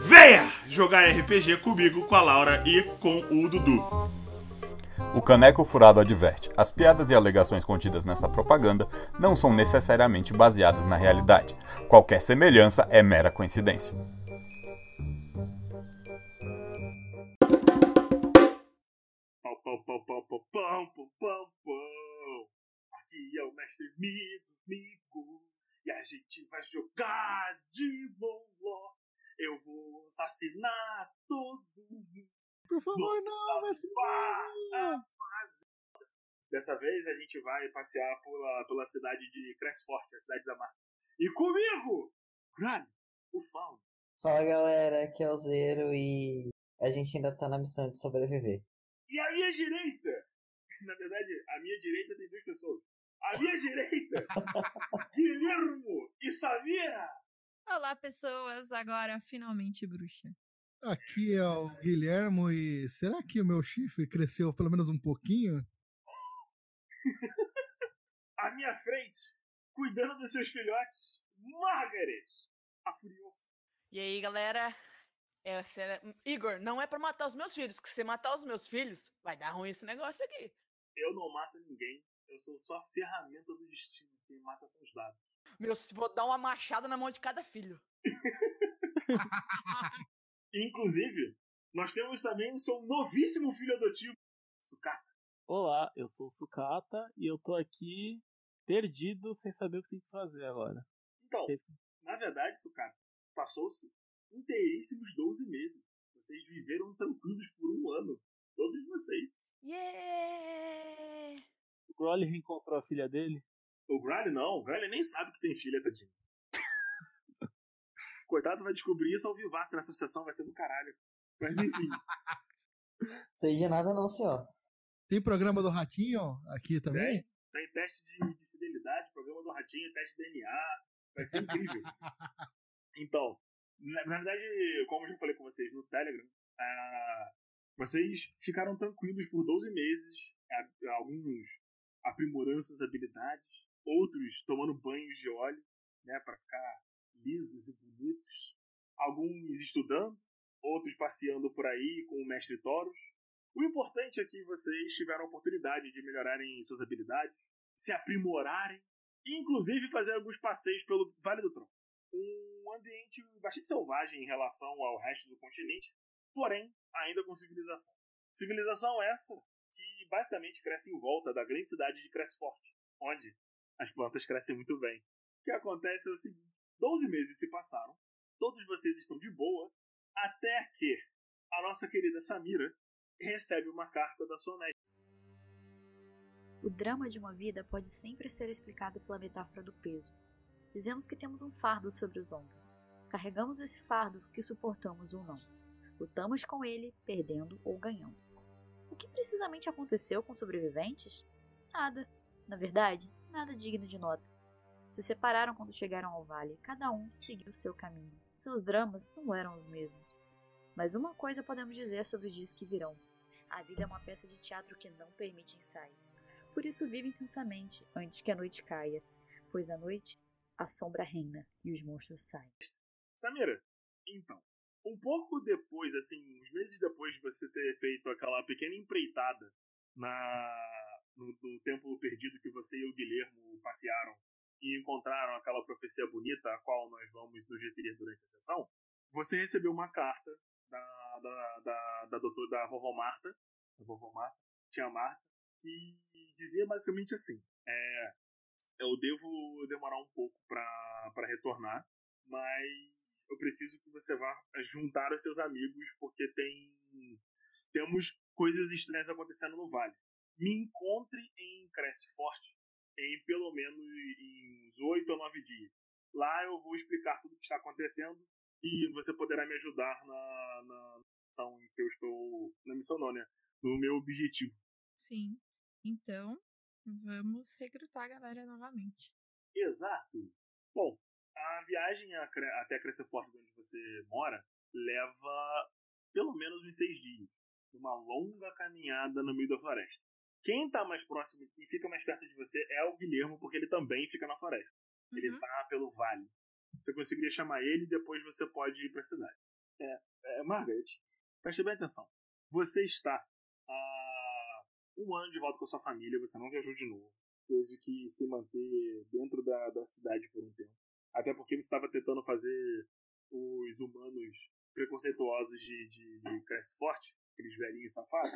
Venha jogar RPG comigo, com a Laura e com o Dudu. O Caneco Furado adverte: as piadas e alegações contidas nessa propaganda não são necessariamente baseadas na realidade. Qualquer semelhança é mera coincidência. Aqui é o mestre Migo, Migo, e a gente vai jogar de bom. Eu vou assassinar todo mundo. Por favor, não, vai se Dessa vez a gente vai passear pela, pela cidade de Cressfort, a cidade da marca. E comigo, Grani, o Fauno. Fala galera, aqui é o Zero e a gente ainda tá na missão de sobreviver. E a minha direita, na verdade, a minha direita tem duas pessoas. A minha direita, Guilhermo e Samira. Olá, pessoas! Agora, finalmente, bruxa. Aqui é o Guilhermo e será que o meu chifre cresceu pelo menos um pouquinho? À minha frente, cuidando dos seus filhotes, Margaret, a furiosa. E aí, galera? É, sério, Igor, não é pra matar os meus filhos, que se você matar os meus filhos, vai dar ruim esse negócio aqui. Eu não mato ninguém, eu sou só a ferramenta do destino. Quem mata são os dados. Meu, vou dar uma machada na mão de cada filho. Inclusive, nós temos também o seu novíssimo filho adotivo, Sucata. Olá, eu sou o Sucata e eu tô aqui perdido sem saber o que tem que fazer agora. Então, na verdade, Sucata, passou-se inteiríssimos 12 meses. Vocês viveram tranquilos por um ano. Todos vocês. Yeah! O Broly reencontrou a filha dele? O Gryle não, o Gryle nem sabe que tem filha, tadinho. Coitado vai descobrir isso ao vivasse nessa sessão, vai ser do caralho. Mas enfim. Sei de nada não, senhor. Tem programa do Ratinho aqui também? Tem, tem teste de, de fidelidade, programa do Ratinho, teste de DNA. Vai ser incrível. então, na, na, verdade, como eu já falei com vocês no Telegram, uh, vocês ficaram tranquilos por 12 meses, uh, alguns aprimorando suas habilidades, outros tomando banhos de óleo, né, para ficar lisos e bonitos, alguns estudando, outros passeando por aí com o mestre Toros. O importante é que vocês tiveram a oportunidade de melhorarem suas habilidades, se aprimorarem e inclusive fazer alguns passeios pelo Vale do Tronco. Um ambiente bastante selvagem em relação ao resto do continente, porém ainda com civilização. Civilização essa que basicamente cresce em volta da grande cidade de Cressfort, onde as plantas crescem muito bem. O que acontece é o seguinte: 12 meses se passaram, todos vocês estão de boa, até que a nossa querida Samira recebe uma carta da sua mestre. O drama de uma vida pode sempre ser explicado pela metáfora do peso. Dizemos que temos um fardo sobre os ombros. Carregamos esse fardo que suportamos ou não. Lutamos com ele, perdendo ou ganhando. O que precisamente aconteceu com os sobreviventes? Nada. Na verdade, nada digno de nota. Se separaram quando chegaram ao vale, cada um seguiu seu caminho. Seus dramas não eram os mesmos. Mas uma coisa podemos dizer sobre os dias que virão. A vida é uma peça de teatro que não permite ensaios. Por isso vive intensamente antes que a noite caia, pois à noite a sombra reina e os monstros saem. Samira, então, um pouco depois, assim, uns meses depois de você ter feito aquela pequena empreitada na no, templo perdido que você e o Guilhermo passearam e encontraram aquela profecia bonita a qual nós vamos nos referir durante a sessão, você recebeu uma carta da, da, da, da, doutor, da vovó Marta, da vovó Marta, tia Marta, que dizia basicamente assim: é, eu devo demorar um pouco para retornar, mas eu preciso que você vá juntar os seus amigos porque tem temos coisas estranhas acontecendo no vale. Me encontre em Cresce Forte em pelo menos em uns oito ou nove dias. Lá eu vou explicar tudo o que está acontecendo e você poderá me ajudar na, na missão em que eu estou. Na missão não, né? No meu objetivo. Sim. Então, vamos recrutar a galera novamente. Exato. Bom, a viagem até Cresceforte, onde você mora, leva pelo menos uns seis dias. Uma longa caminhada no meio da floresta. Quem tá mais próximo e fica mais perto de você é o Guilhermo, porque ele também fica na floresta. Uhum. Ele tá pelo vale. Você conseguiria chamar ele e depois você pode ir pra cidade. É, é Margaret, preste bem atenção. Você está há um ano de volta com a sua família, você não viajou de novo. Teve que se manter dentro da, da cidade por um tempo. Até porque você estava tentando fazer os humanos preconceituosos de, de, de Cresce Forte, aqueles velhinhos safados,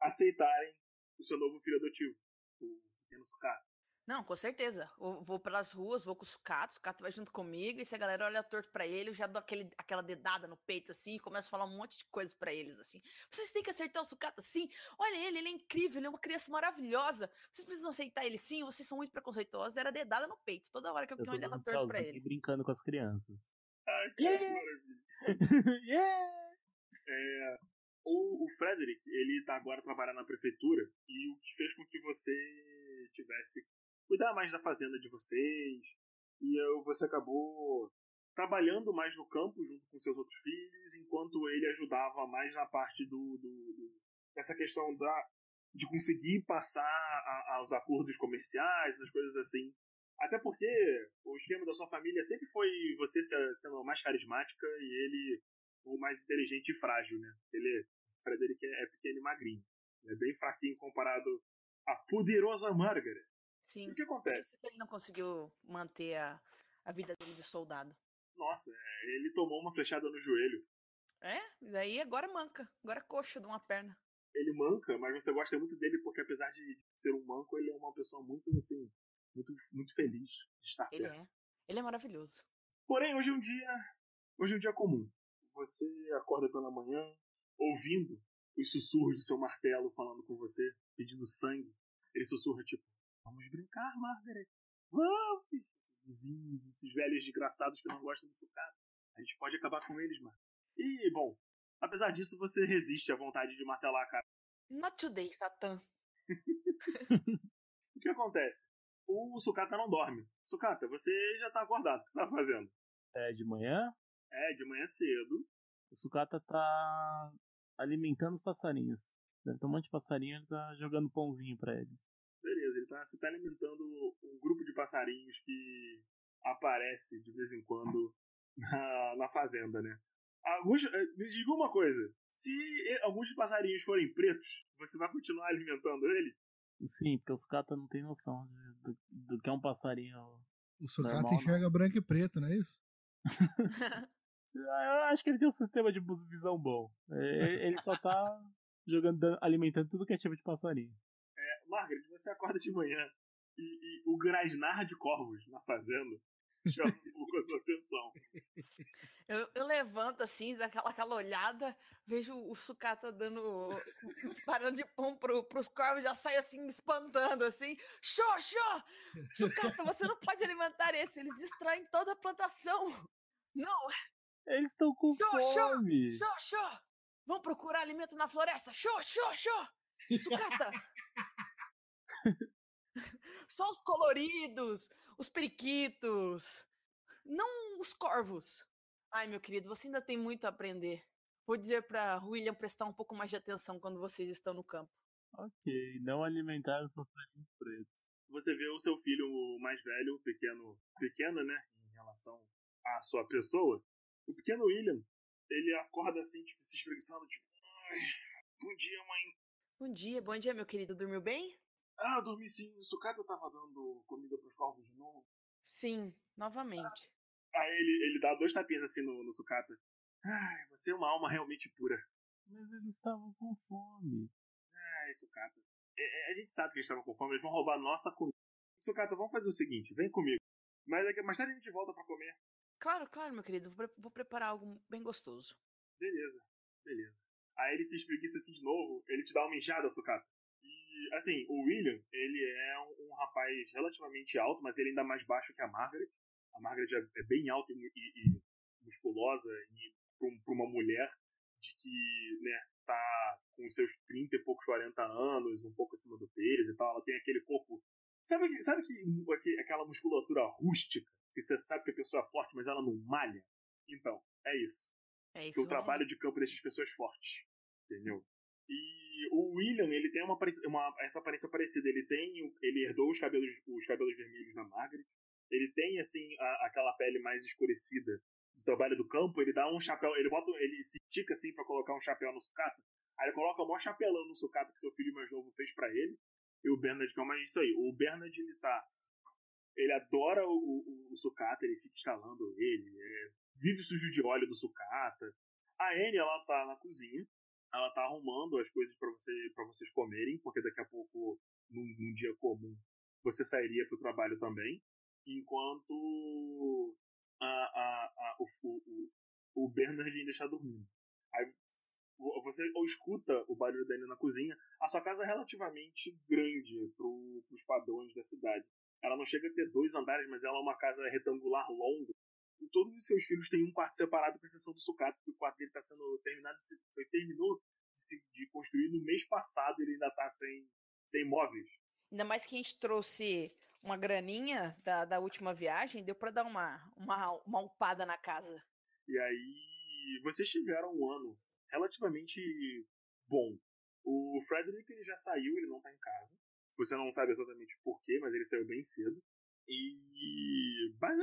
aceitarem o seu novo filho adotivo, o pequeno sucata. Não, com certeza. Eu vou pelas ruas, vou com o sucato, o sucato vai junto comigo, e se a galera olha torto para ele, eu já dou aquele, aquela dedada no peito, assim, e começo a falar um monte de coisa para eles, assim. Vocês têm que acertar o sucato assim. Olha ele, ele é incrível, ele é uma criança maravilhosa. Vocês precisam aceitar ele sim, vocês são muito preconceituosos. Era dedada no peito, toda hora que eu, eu olhava torto pra ele. brincando com as crianças. Ai, que yeah! maravilha. yeah! É, o, o Frederick, ele tá agora trabalhando na prefeitura e o que fez com que você tivesse cuidar mais da fazenda de vocês e eu, você acabou trabalhando mais no campo junto com seus outros filhos, enquanto ele ajudava mais na parte do, do, do dessa questão da de conseguir passar aos acordos comerciais, as coisas assim. Até porque o esquema da sua família sempre foi você sendo mais carismática e ele o mais inteligente e frágil, né? Ele, o Frederick é, é pequeno e magrinho. É bem fraquinho comparado à poderosa Margaret. Sim. o que acontece? Por isso que ele não conseguiu manter a, a vida dele de soldado. Nossa, é, ele tomou uma flechada no joelho. É? E daí agora manca. Agora coxa de uma perna. Ele manca, mas você gosta muito dele porque apesar de ser um manco, ele é uma pessoa muito, assim, muito, muito feliz de estar Ele perto. é. Ele é maravilhoso. Porém, hoje é um dia. Hoje é um dia comum. Você acorda pela manhã, ouvindo os sussurros do seu martelo falando com você, pedindo sangue. Ele sussurra tipo: Vamos brincar, Margaret. Vamos! Vizinhos, esses velhos desgraçados que não gostam do sucata. A gente pode acabar com eles, mano. E, bom, apesar disso, você resiste à vontade de martelar a cara. Not today, Satã. o que acontece? O sucata não dorme. Sucata, você já tá acordado. O que você tá fazendo? É de manhã? É, de manhã cedo. O sucata tá alimentando os passarinhos. Deve ter um monte de passarinho, ele tá jogando pãozinho para eles. Beleza, ele tá, você tá alimentando um grupo de passarinhos que aparece de vez em quando na, na fazenda, né? Alguns, eh, me diga uma coisa: se alguns passarinhos forem pretos, você vai continuar alimentando eles? Sim, porque o sucata não tem noção de, do, do que é um passarinho. O sucata enxerga não. branco e preto, não é isso? Eu acho que ele tem um sistema de visão bom. Ele só tá jogando, alimentando tudo que é tipo de passarinho. É, Margaret, você acorda de manhã e, e o grasnar de corvos na fazenda chama um pouco a sua atenção. Eu, eu levanto assim, daquela aquela olhada, vejo o sucata dando. parando de pão pro, pros corvos, já sai assim, me espantando assim. Xô, xô! Sucata, você não pode alimentar esse, eles destroem toda a plantação. Não! Eles estão com xô, fome! Xô, xô, xô! Vamos procurar alimento na floresta! Xô, xô, xô! Sucata! Só os coloridos, os periquitos, não os corvos. Ai, meu querido, você ainda tem muito a aprender. Vou dizer para William prestar um pouco mais de atenção quando vocês estão no campo. Ok, não alimentar os passarinhos pretos. Você vê o seu filho mais velho, pequeno, pequeno, né, em relação à sua pessoa. O pequeno William, ele acorda assim, tipo, se espreguiçando, tipo, bom dia, mãe. Bom dia, bom dia, meu querido. Dormiu bem? Ah, dormi sim. O sucata tava dando comida pros corvos de novo? Sim, novamente. Aí ele, ele dá dois tapinhas assim no, no sucata. Ai, você é uma alma realmente pura. Mas eles estavam com fome. Ai, sucata. é, a gente sabe que eles estavam com fome, eles vão roubar nossa comida. Sucata, vamos fazer o seguinte, vem comigo. Mas mais tarde a gente volta pra comer. Claro, claro, meu querido. Vou, vou preparar algo bem gostoso. Beleza, beleza. Aí ele se espreguiça assim de novo, ele te dá uma inchada, Sucata. E, assim, o William, ele é um, um rapaz relativamente alto, mas ele ainda mais baixo que a Margaret. A Margaret é, é bem alta e, e- e musculosa e pra, pra uma mulher de que, né, tá com seus 30 e poucos 40 anos, um pouco acima do peso e tal. Ela tem aquele corpo. Sabe, sabe que- aquela musculatura rústica? Que você sabe que a pessoa é forte, mas ela não malha? Então, é isso. É que isso. o trabalho de campo deixa as pessoas fortes. Entendeu? E o William, ele tem uma, aparência- uma- essa aparência parecida. Ele tem. Ele herdou os cabelos, os cabelos vermelhos da Margaret. Ele tem, assim, a- aquela pele mais escurecida do trabalho do campo. Ele dá um chapéu. Ele bota. Ele se estica assim pra colocar um chapéu no sucata. Aí ele coloca o maior chapelão no sucata que seu filho mais novo fez pra ele. E o Bernard, que é mais isso aí. O Bernard, ele tá. Ele adora o, o, o sucata, ele fica escalando ele. é, vive sujo de óleo do sucata. A Anne, ela tá na cozinha. Ela tá arrumando as coisas pra você, pra vocês comerem, porque daqui a pouco, num, num dia comum, você sairia pro trabalho também. Enquanto a, a, a, o, o, o Bernard ainda está dormindo. Aí vo- você ou escuta o barulho dele na cozinha. A sua casa é relativamente grande pro, pros padrões da cidade. Ela não chega a ter dois andares, mas ela é uma casa retangular longa. E todos os seus filhos têm um quarto separado, com exceção do sucata, porque o quarto dele está sendo terminado, foi, terminou de, de construir no mês passado, ele ainda está sem, sem móveis. Ainda mais que a gente trouxe uma graninha da, da última viagem, deu pra dar uma, uma, uma upada na casa. E aí, vocês tiveram um ano relativamente bom. O Frederick ele já saiu, ele não tá em casa. Você não sabe exatamente porquê, mas ele saiu bem cedo. E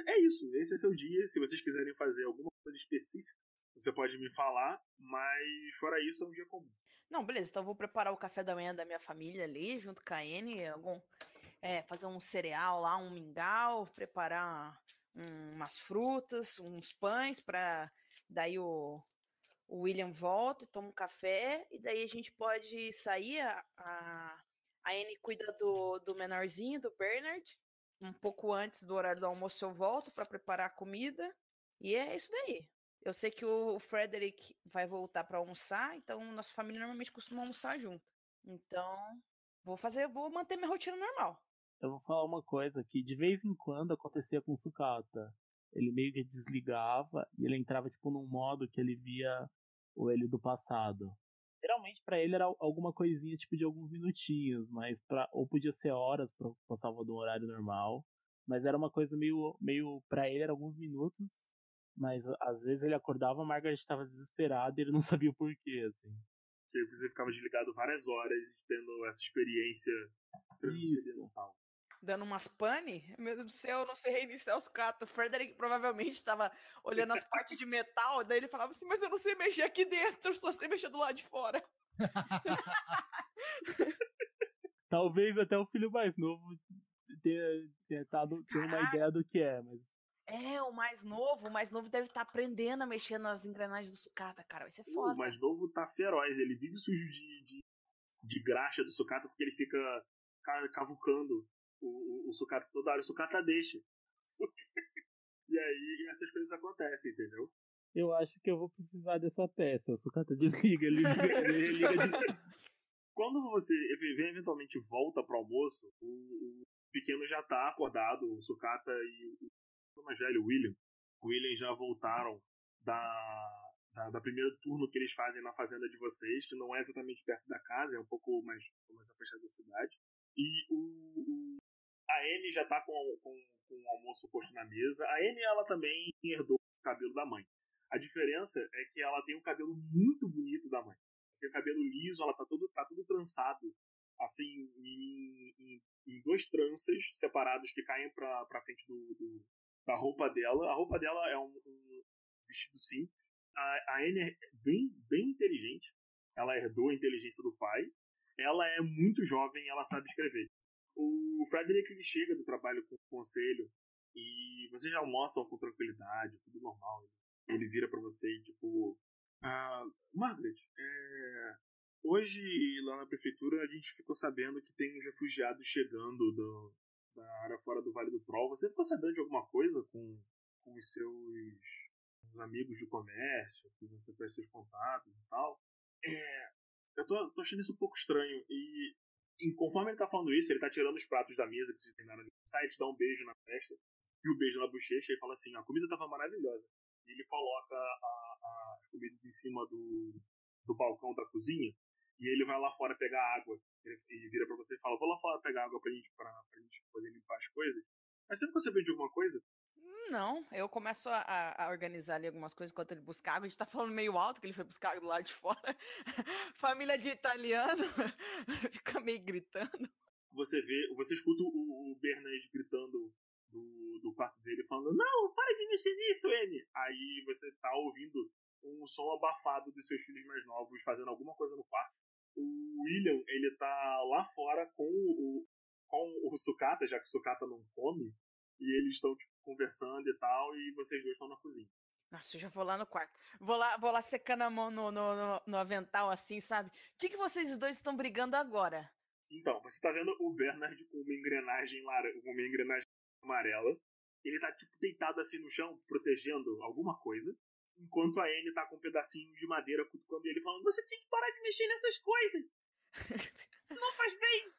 é isso, esse é seu dia. Se vocês quiserem fazer alguma coisa específica, você pode me falar, mas fora isso é um dia comum. Não, beleza, então eu vou preparar o café da manhã da minha família ali, junto com a Anne, algum, é, fazer um cereal lá, um mingau, preparar um- umas frutas, uns pães, para daí o, o William volta, toma um café, e daí a gente pode sair, a, a, a Anne cuida do, do menorzinho, do Bernard, um pouco antes do horário do almoço eu volto para preparar a comida, e é isso daí. Eu sei que o Frederick vai voltar para almoçar, então nossa família normalmente costuma almoçar junto. Então, vou fazer, vou manter minha rotina normal. Eu vou falar uma coisa que de vez em quando acontecia com o Sucata. Ele meio que desligava e ele entrava tipo num modo que ele via o ele do passado. Geralmente pra ele era al- alguma coisinha tipo de alguns minutinhos, mas para ou podia ser horas para passava do horário normal, mas era uma coisa meio meio para ele era alguns minutos, mas às vezes ele acordava, a Margaret estava desesperada e ele não sabia o porquê, assim. Que você ficava desligado várias horas, tendo essa experiência transcendental. Dando umas pane, meu Deus do céu, eu não sei reiniciar os catos. O Frederick provavelmente estava olhando as partes de metal, daí ele falava assim, mas eu não sei mexer aqui dentro, só sei mexer do lado de fora. Talvez até o filho mais novo tenha, tenha tado, tenha uma ideia do que é, mas É, o mais novo, o mais novo deve estar aprendendo a mexer nas engrenagens do sucata, cara, vai ser O foda. mais novo tá feroz, ele vive sujo de, de, de graxa do sucata porque ele fica ca- cavucando o, o, o sucata toda hora. O sucata deixa. e aí essas coisas acontecem, entendeu? Eu acho que eu vou precisar dessa peça. O sucata desliga, ele liga, liga de... Quando você ev- eventualmente volta pro almoço, o, o pequeno já tá acordado, o sucata e o mais velho, o William. O William já voltaram da, da, da primeiro turno que eles fazem na fazenda de vocês, que não é exatamente perto da casa, é um pouco mais, mais afastado da cidade. E o, o- a Anne já tá com, com, com o almoço posto na mesa. A Anne, ela também herdou o cabelo da mãe. A diferença é que ela tem um cabelo muito bonito da mãe. Tem o cabelo liso, ela tá todo, tá tudo trançado, assim, em, em, em dois tranças separados que caem pra, pra frente do, do- da roupa dela. A roupa dela é um, um vestido simples. A, a Anne é bem, bem inteligente. Ela herdou a inteligência do pai. Ela é muito jovem, ela sabe escrever. O Frederick ele chega do trabalho com o conselho e vocês já almoçam com tranquilidade, tudo normal. Ele vira pra você e tipo, ah, Margaret, é, Hoje, lá na prefeitura, a gente ficou sabendo que tem uns refugiados chegando do, da área fora do Vale do Troll. Você ficou sabendo de alguma coisa com, com os seus os amigos de comércio, que você faz seus contatos e tal? É, eu tô, tô achando isso um pouco estranho. E, e conforme ele tá falando isso, ele tá tirando os pratos da mesa que vocês terminaram de sai, te dá um beijo na testa e um beijo na bochecha e fala assim: a comida tava maravilhosa. E ele coloca a, a, as comidas em cima do, do balcão da cozinha e ele vai lá fora pegar água. Ele, ele vira para você e fala: Vou lá fora pegar água pra gente, pra, pra gente poder limpar as coisas. Mas você ficou sabendo de alguma coisa? Não, eu começo a, a, organizar ali algumas coisas enquanto ele busca água. A gente tá falando meio alto que ele foi buscar água do lado de fora. Família de italiano fica meio gritando. Você vê, você escuta o, Bernard gritando do, do quarto dele, falando: Não, para de mexer nisso, N. Aí você tá ouvindo um som abafado dos seus filhos mais novos fazendo alguma coisa no quarto. O William, ele tá lá fora com o, com o Sucata, já que o Sucata não come, e eles estão tipo, conversando e tal, e vocês dois estão na cozinha. Nossa, eu já vou lá no quarto. Vou lá, vou lá secando a mão no, no, no, no avental, assim, sabe? O que, que vocês dois estão brigando agora? Então, você tá vendo o Bernard com uma engrenagem laranja, uma engrenagem amarela. Ele tá, tipo, deitado assim no chão, protegendo alguma coisa. Enquanto a Anne tá com um pedacinho de madeira cutucando ele, falando: Você tem que parar de mexer nessas coisas! Isso não faz bem!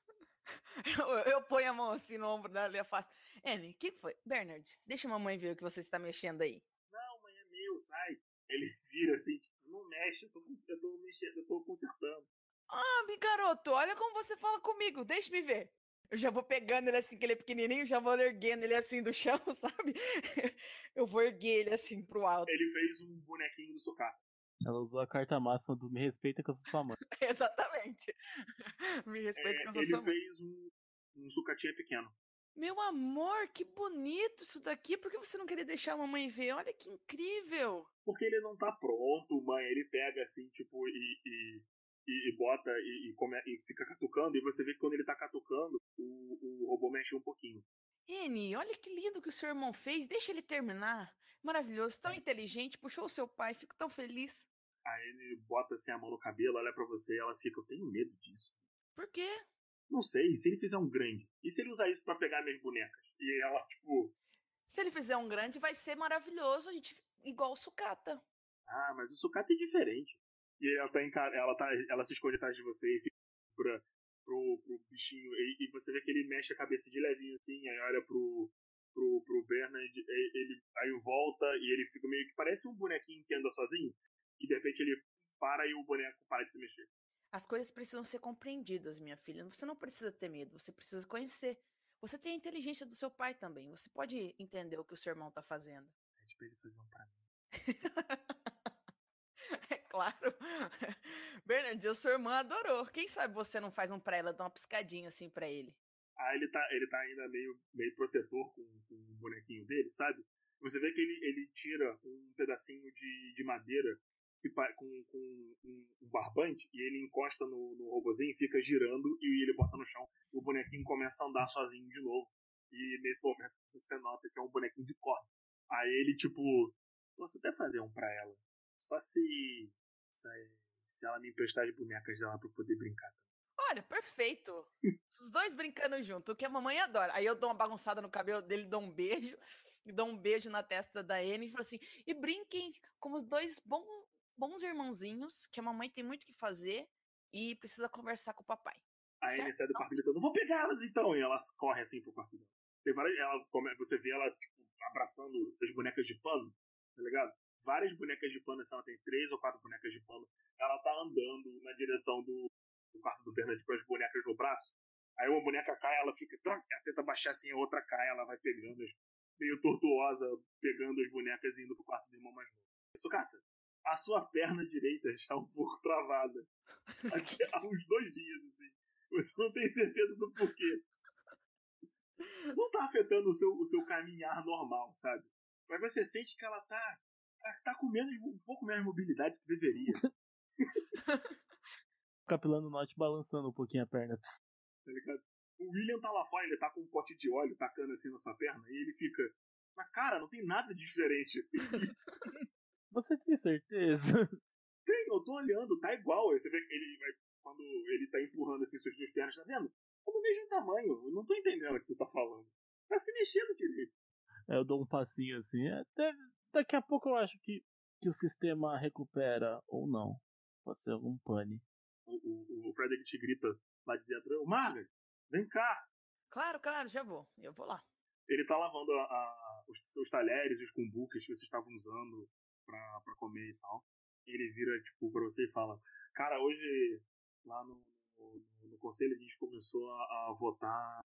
Eu, eu ponho a mão assim no ombro dela e faço: Anne, o que foi? Bernard, deixa a mamãe ver o que você está mexendo aí. Não, mãe, é meu, sai. Ele vira assim, tipo, não mexe, eu tô, eu tô mexendo, eu tô consertando. Ah, garoto, olha como você fala comigo, deixa-me ver. Eu já vou pegando ele assim, que ele é pequenininho, já vou erguendo ele assim do chão, sabe? Eu vou erguer ele assim pro alto. Ele fez um bonequinho do sucata. Ela usou a carta máxima do me respeita que eu sou sua mãe. Exatamente. Me respeita É, que eu sou ele sua mãe. fez um, um sucatinha pequeno. Meu amor, que bonito isso daqui. Por que você não queria deixar a mamãe ver? Olha que incrível. Porque ele não tá pronto, mãe. Ele pega assim, tipo, e, e, e, bota e, e, come, e fica catucando. E você vê que quando ele tá catucando, o, o robô mexe um pouquinho. N, olha que lindo que o seu irmão fez. Deixa ele terminar. Maravilhoso, tão inteligente. Puxou o seu pai. Fico tão feliz. Aí ele bota assim a mão no cabelo, olha pra você e ela fica, eu tenho medo disso. Por quê? Não sei, se ele fizer um grande. E se ele usar isso pra pegar minhas bonecas? E ela, tipo, Se ele fizer um grande, vai ser maravilhoso. A gente igual o sucata. ah, mas o sucata é diferente. E ela tá, encar... ela tá ela se esconde atrás de você e fica pra, pro, pro bichinho. E, e você vê que ele mexe a cabeça de levinho assim, aí olha pro, pro, pro Bernard, e- ele aí volta e ele fica meio que parece um bonequinho que anda sozinho. E de repente ele para e o boneco para de se mexer. As coisas precisam ser compreendidas, minha filha. Você não precisa ter medo, você precisa conhecer. Você tem a inteligência do seu pai também. Você pode entender o que o seu irmão tá fazendo. Pede pra ele fazer um pra mim. É claro. Bernard, o sua irmã adorou. Quem sabe você não faz um pra ela, dá uma piscadinha assim pra ele. Aí ele tá, ele tá ainda meio, meio protetor com, com o bonequinho dele, sabe? Você vê que ele, ele tira um pedacinho de, de madeira que, com, com um, barbante e ele encosta no, no robozinho, fica girando e ele bota no chão. E o bonequinho começa a andar sozinho de novo. E nesse momento você nota que é um bonequinho de corda. Aí ele, tipo, posso até fazer um pra ela. Só se, se, se ela me emprestar as bonecas dela pra eu poder brincar. Olha, perfeito. Os dois brincando junto, o que a mamãe adora. Aí eu dou uma bagunçada no cabelo dele, dou um beijo, dou um beijo na testa da Anne e falo assim: e brinquem como os dois bons, bons irmãozinhos, que a mamãe tem muito o que fazer e precisa conversar com o papai. A Anne sai do quarto gritando, vou pegar elas então! E elas correm assim pro quarto dela. Tem várias, ela, você vê ela, tipo, abraçando as bonecas de pano, tá ligado? Várias bonecas de pano, assim, ela tem três ou quatro bonecas de pano. Ela tá andando na direção do, do quarto do Bernard com as bonecas no braço. Aí uma boneca cai, ela fica, ela tenta baixar assim, a outra cai, ela vai pegando, meio tortuosa, pegando as bonecas e indo pro quarto do irmão mais novo. Sucata, a sua perna direita está um pouco travada. Aqui há uns dois dias, assim. Você não tem certeza do porquê. Não tá afetando o seu, o seu caminhar normal, sabe? Mas você sente que ela tá, tá, tá com menos, um pouco menos mobilidade que deveria. Capilano Norte balançando um pouquinho a perna. tá ligado? O William tá lá fora, ele tá com um pote de óleo tacando assim na sua perna, e ele fica. Mas cara, não tem nada de diferente. Você tem certeza? Tem, eu tô olhando, tá igual. Aí Você vê que ele vai quando ele tá empurrando assim suas duas pernas, tá vendo? Eu do mesmo tamanho, eu não tô entendendo o que você tá falando. Tá se mexendo direito. Eu dou um passinho assim. Até daqui a pouco eu acho que, que o sistema recupera ou não. Pode ser algum pane. O, o, o Frederick te grita lá de dentro, ô Margaret, vem cá. Claro, claro, já vou. Eu vou lá. Ele tá lavando a, a, os seus talheres, os cumbucas que vocês estavam usando pra, pra comer e tal. Ele vira, tipo, pra você e fala, cara, hoje lá no, no, no conselho a gente começou a, a, votar,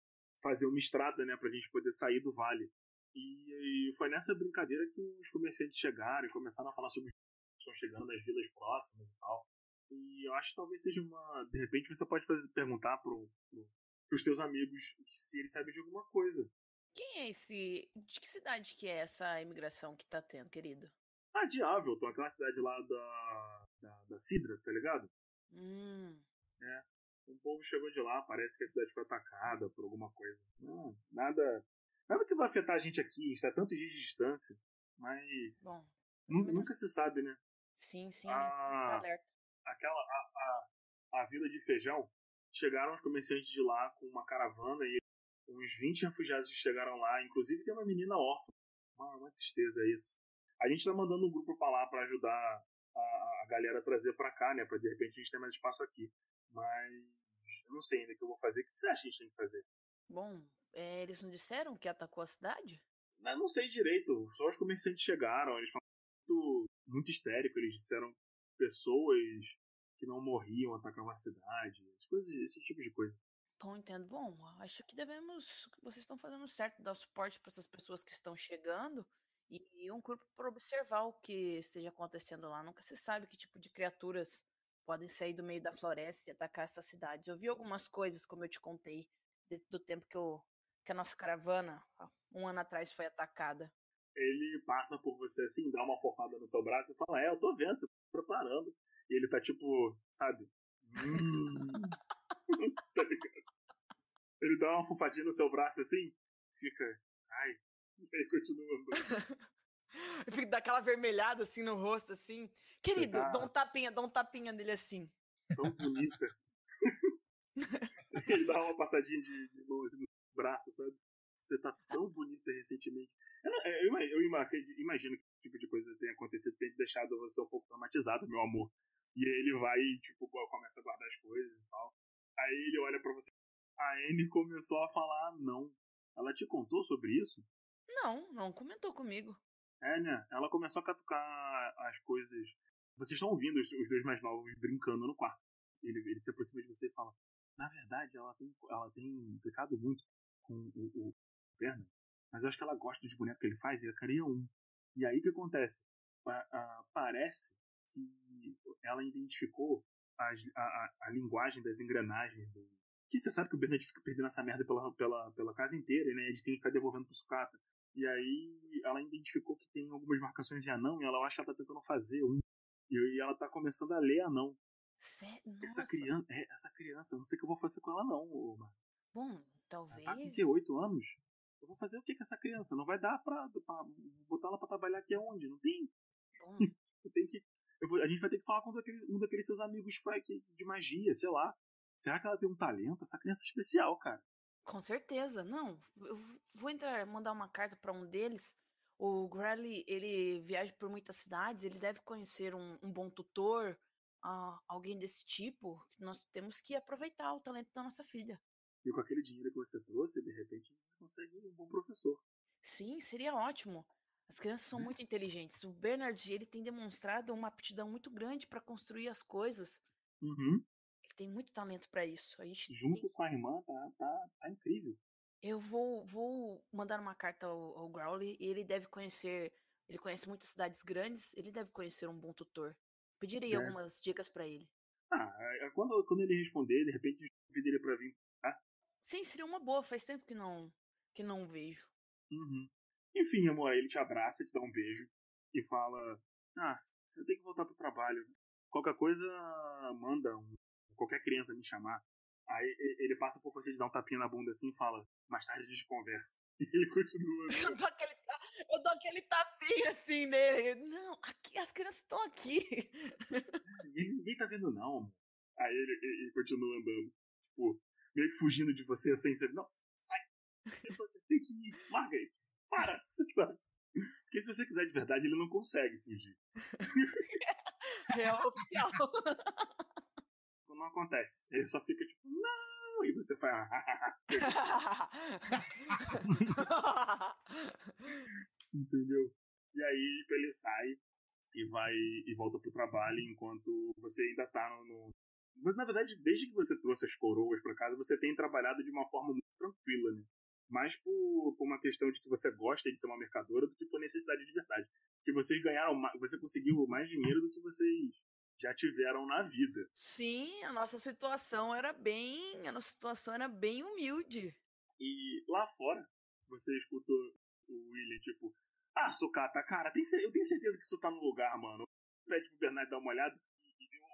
fazer uma estrada, né, pra gente poder sair do vale. E, e foi nessa brincadeira que os comerciantes chegaram e começaram a falar sobre que estão chegando nas vilas próximas e tal. E eu acho que talvez seja uma. De repente você pode fazer, perguntar pro, pro, pros teus amigos se eles sabem de alguma coisa. Quem é esse. De que cidade que é essa imigração que tá tendo, querido? Ah, de Avelton, aquela cidade lá da. da, da Sidra, tá ligado? Hum. É. Um povo chegou de lá, parece que a cidade foi atacada por alguma coisa. Não, nada. Nada que vai afetar a gente aqui, a gente tá tantos dias de distância. Mas. Bom. Nunca se sabe, né? Sim, sim. Ah, alerta. Aquela. A, a, a vila de feijão. Chegaram os comerciantes de lá com uma caravana e uns 20 refugiados que chegaram lá. Inclusive tem uma menina órfã. Uma, uma tristeza isso. A gente tá mandando um grupo pra lá para ajudar a, a galera a trazer pra cá, né? Pra de repente a gente ter mais espaço aqui. Mas eu não sei ainda o que eu vou fazer. O que você acha que a gente tem que fazer? Bom, é, eles não disseram que atacou a cidade? Eu não sei direito. Só os comerciantes chegaram. Eles falaram muito, muito histérico. Eles disseram pessoas que não morriam atacavam a cidade. Coisas, esse tipo de coisa. Bom, entendo. Bom, acho que devemos. Vocês estão fazendo certo, dar suporte para essas pessoas que estão chegando e um grupo para observar o que esteja acontecendo lá. Nunca se sabe que tipo de criaturas podem sair do meio da floresta e atacar essas cidades. Eu vi algumas coisas, como eu te contei, do tempo que, eu, que a nossa caravana, um ano atrás, foi atacada. Ele passa por você assim, dá uma fofada no seu braço e fala: É, eu tô vendo, você tá preparando. E ele tá tipo, sabe? Hum. tá ligado? Ele dá uma fofadinha no seu braço assim, fica, e aí continua andando. Fica daquela vermelhada assim no rosto, assim. Querido, tá... dá um tapinha, dá um tapinha nele assim. Tão bonita. Ele dá uma passadinha de, de mão assim no braço, sabe? Você tá tão bonita recentemente. Eu, eu, eu, eu imagino que esse tipo de coisa tenha acontecido, tenha deixado você um pouco traumatizado, meu amor. E aí ele vai e, tipo, começa a guardar as coisas e tal. Aí ele olha para você. A Anne começou a falar não. Ela te contou sobre isso? Não, não comentou comigo. É, né? Ela começou a catucar as coisas. Vocês estão ouvindo os, dois mais novos brincando no quarto. Ele, ele se aproxima de você e fala: Na verdade, ela tem, ela tem implicado muito com o, o Bernard, mas eu acho que ela gosta dos bonecos que ele faz e ela queria um. E aí o que acontece? parece que ela identificou a, a, a, linguagem das engrenagens do. Que você sabe que o Bernard fica perdendo essa merda pela, pela, pela casa inteira, né? Eles têm que ficar devolvendo pro sucata. E aí ela identificou que tem algumas marcações em anão e ela acha que ela tá tentando fazer um. E, ela tá começando a ler anão. Sério? Essa criança, é, essa criança, não sei o que eu vou fazer com ela não, Omar. Bom, talvez. Ela tá com que, 8 anos? Eu vou fazer o que com essa criança? Não vai dar pra, pra botar ela pra trabalhar aqui aonde? Não tem. Bom. tem que. Vou, a gente vai ter que falar com um daqueles, um daqueles seus amigos de magia, sei lá. Será que ela tem um talento? Essa criança é especial, cara. Com certeza, não. Eu vou entrar, mandar uma carta para um deles. O Grally, ele viaja por muitas cidades, ele deve conhecer um, um bom tutor, uh, alguém desse tipo. Nós temos que aproveitar o talento da nossa filha. E com aquele dinheiro que você trouxe, de repente, a consegue um bom professor. Sim, seria ótimo. As crianças são muito inteligentes. O Bernard, ele tem demonstrado uma aptidão muito grande para construir as coisas. Uhum. Tem muito talento para isso. A gente Junto tem... com a irmã, tá, tá, tá incrível. Eu vou, vou mandar uma carta ao, ao Growly e ele deve conhecer. Ele conhece muitas cidades grandes, ele deve conhecer um bom tutor. Pedirei é. algumas dicas para ele. Ah, é, quando, quando ele responder, de repente convido ele pra vir. Tá? Sim, seria uma boa. Faz tempo que não que não vejo. Uhum. Enfim, amor, ele te abraça, te dá um beijo e fala: Ah, eu tenho que voltar pro trabalho. Qualquer coisa, manda um qualquer criança me chamar. Aí ele passa por você de dar um tapinha na bunda assim e fala, mais tarde a gente conversa. E ele continua. Eu dou aquele, eu dou aquele tapinha assim nele. Não, aqui, as crianças estão aqui. Ninguém, ninguém tá vendo, não. Aí ele, ele- continua andando. Tipo, meio que fugindo de você assim, você. Não, sai! Eu tô- tenho que ir. Margaret, para! Sabe? Porque se você quiser de verdade, ele não consegue fugir. Real oficial. Não acontece. Ele só fica tipo, não! E você faz. Entendeu? E aí tipo, ele sai e vai e volta pro trabalho enquanto você ainda tá no. Mas na verdade, desde que você trouxe as coroas pra casa, você tem trabalhado de uma forma muito tranquila, né? Mais por, por uma questão de que você gosta de ser uma mercadora do que por necessidade de verdade. Porque vocês ganharam mais, você conseguiu mais dinheiro do que vocês já tiveram na vida. Sim, a nossa situação era bem. A nossa situação era bem humilde. E lá fora, você escutou o William, tipo, ah, sucata, cara, tem cer- eu tenho certeza que isso tá no lugar, mano. Pede pro Bernardo dar uma olhada.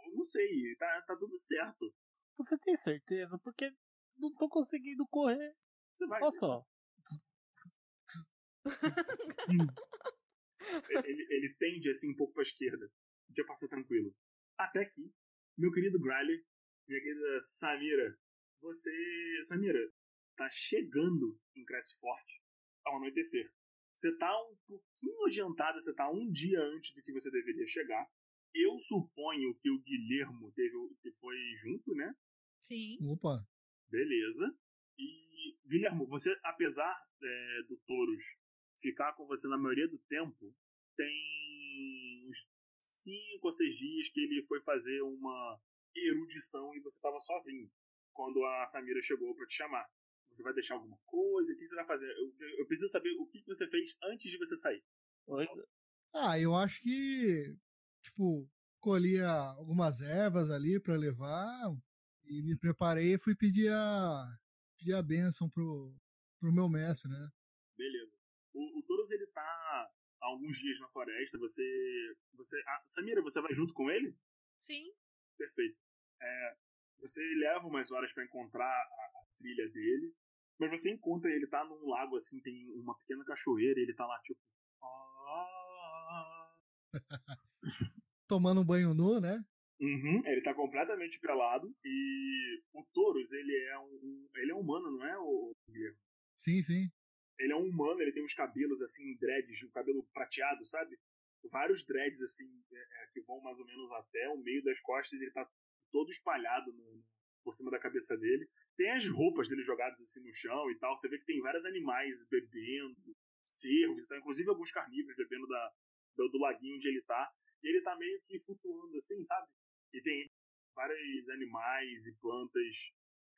Eu não sei, tá, tá tudo certo. Você tem certeza? Porque não tô conseguindo correr. Você vai. Olha só. ele, ele tende assim um pouco pra esquerda. Deixa passar tranquilo. Até aqui, meu querido Griley, minha querida Samira, você. Samira, tá chegando em Crestfort ao anoitecer. Você tá um pouquinho adiantado, você tá um dia antes do que você deveria chegar. Eu suponho que o Guilhermo teve, o- que foi junto, né? Sim. Opa. Beleza. E, Guilhermo, você, apesar é, do Touros ficar com você na maioria do tempo, tem 5 ou 6 dias que ele foi fazer uma erudição e você estava sozinho quando a Samira chegou para te chamar. Você vai deixar alguma coisa? O que você vai fazer? Eu, eu preciso saber o que você fez antes de você sair. Oi? Ah, eu acho que, tipo, colhia algumas ervas ali pra levar e me preparei e fui pedir a, pedir a bênção pro, pro meu mestre, né? Beleza. O, o tá há alguns dias na floresta. Você. você ah, Samira, você vai junto com ele? Sim. Perfeito. É, você leva umas horas pra encontrar a, a trilha dele, mas você encontra ele, tá num lago assim, tem uma pequena cachoeira, e ele tá lá tipo. Tomando um banho nu, né? Uhum, ele tá completamente pelado e o Taurus, ele é um, um- ele é humano, não é o Guilherme? Sim, sim. Ele é um humano, ele tem uns cabelos assim, dreads, um cabelo prateado, sabe? Vários dreads assim, é, é, que vão mais ou menos até o meio das costas, ele tá todo espalhado no- por cima da cabeça dele. Tem as roupas dele jogadas assim no chão e tal. Você vê que tem vários animais bebendo, cervos, tá? inclusive alguns carnívoros bebendo da, do, do laguinho onde ele tá. E ele tá meio que flutuando assim, sabe? E tem vários animais e plantas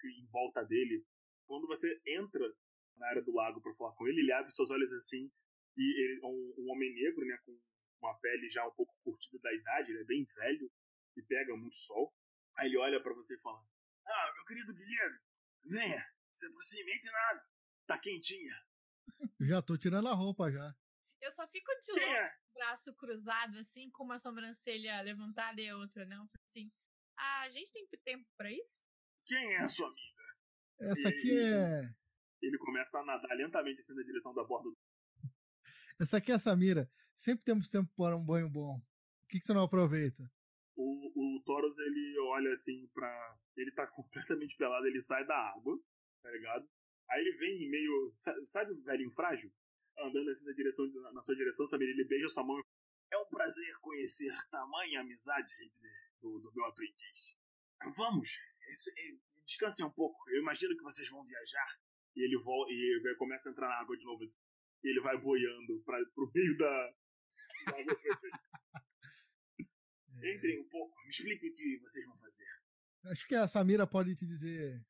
em volta dele. Quando você entra na área do lago pra falar com ele, ele abre seus olhos assim e ele é um, um homem negro, né, com uma pele já um pouco curtida da idade, ele é bem velho e pega muito sol. Aí ele olha pra você e fala: "Ah, meu querido Guilherme, venha, se aproxime, entre nada. Tá quentinha. Já tô tirando a roupa já. Eu só fico de longe, é? braço cruzado, assim, com uma sobrancelha levantada e a outra não. Assim, ah, a gente tem tempo pra isso? Quem é a sua amiga?" Essa aqui E- é. Ele começa a nadar lentamente assim na direção da borda do Essa aqui é a Samira. Sempre temos tempo para um banho bom. Por que, que você não aproveita? o, o ele olha assim pra. Ele tá completamente pelado, ele sai da água, tá ligado? Aí ele vem meio. sa- Sabe o velhinho frágil? Andando assim na, direção, na sua direção, sabe? Ele beija sua mão. É um prazer conhecer tamanha amizade entre do, do meu aprendiz. Vamos, esse, descansem um pouco. Eu imagino que vocês vão viajar. E ele volta e ele começa a entrar na água de novo. assim. E ele vai boiando pra, pro meio da, da água perfeita. Entrem um pouco, me expliquem o que vocês vão fazer. Acho que a Samira pode te dizer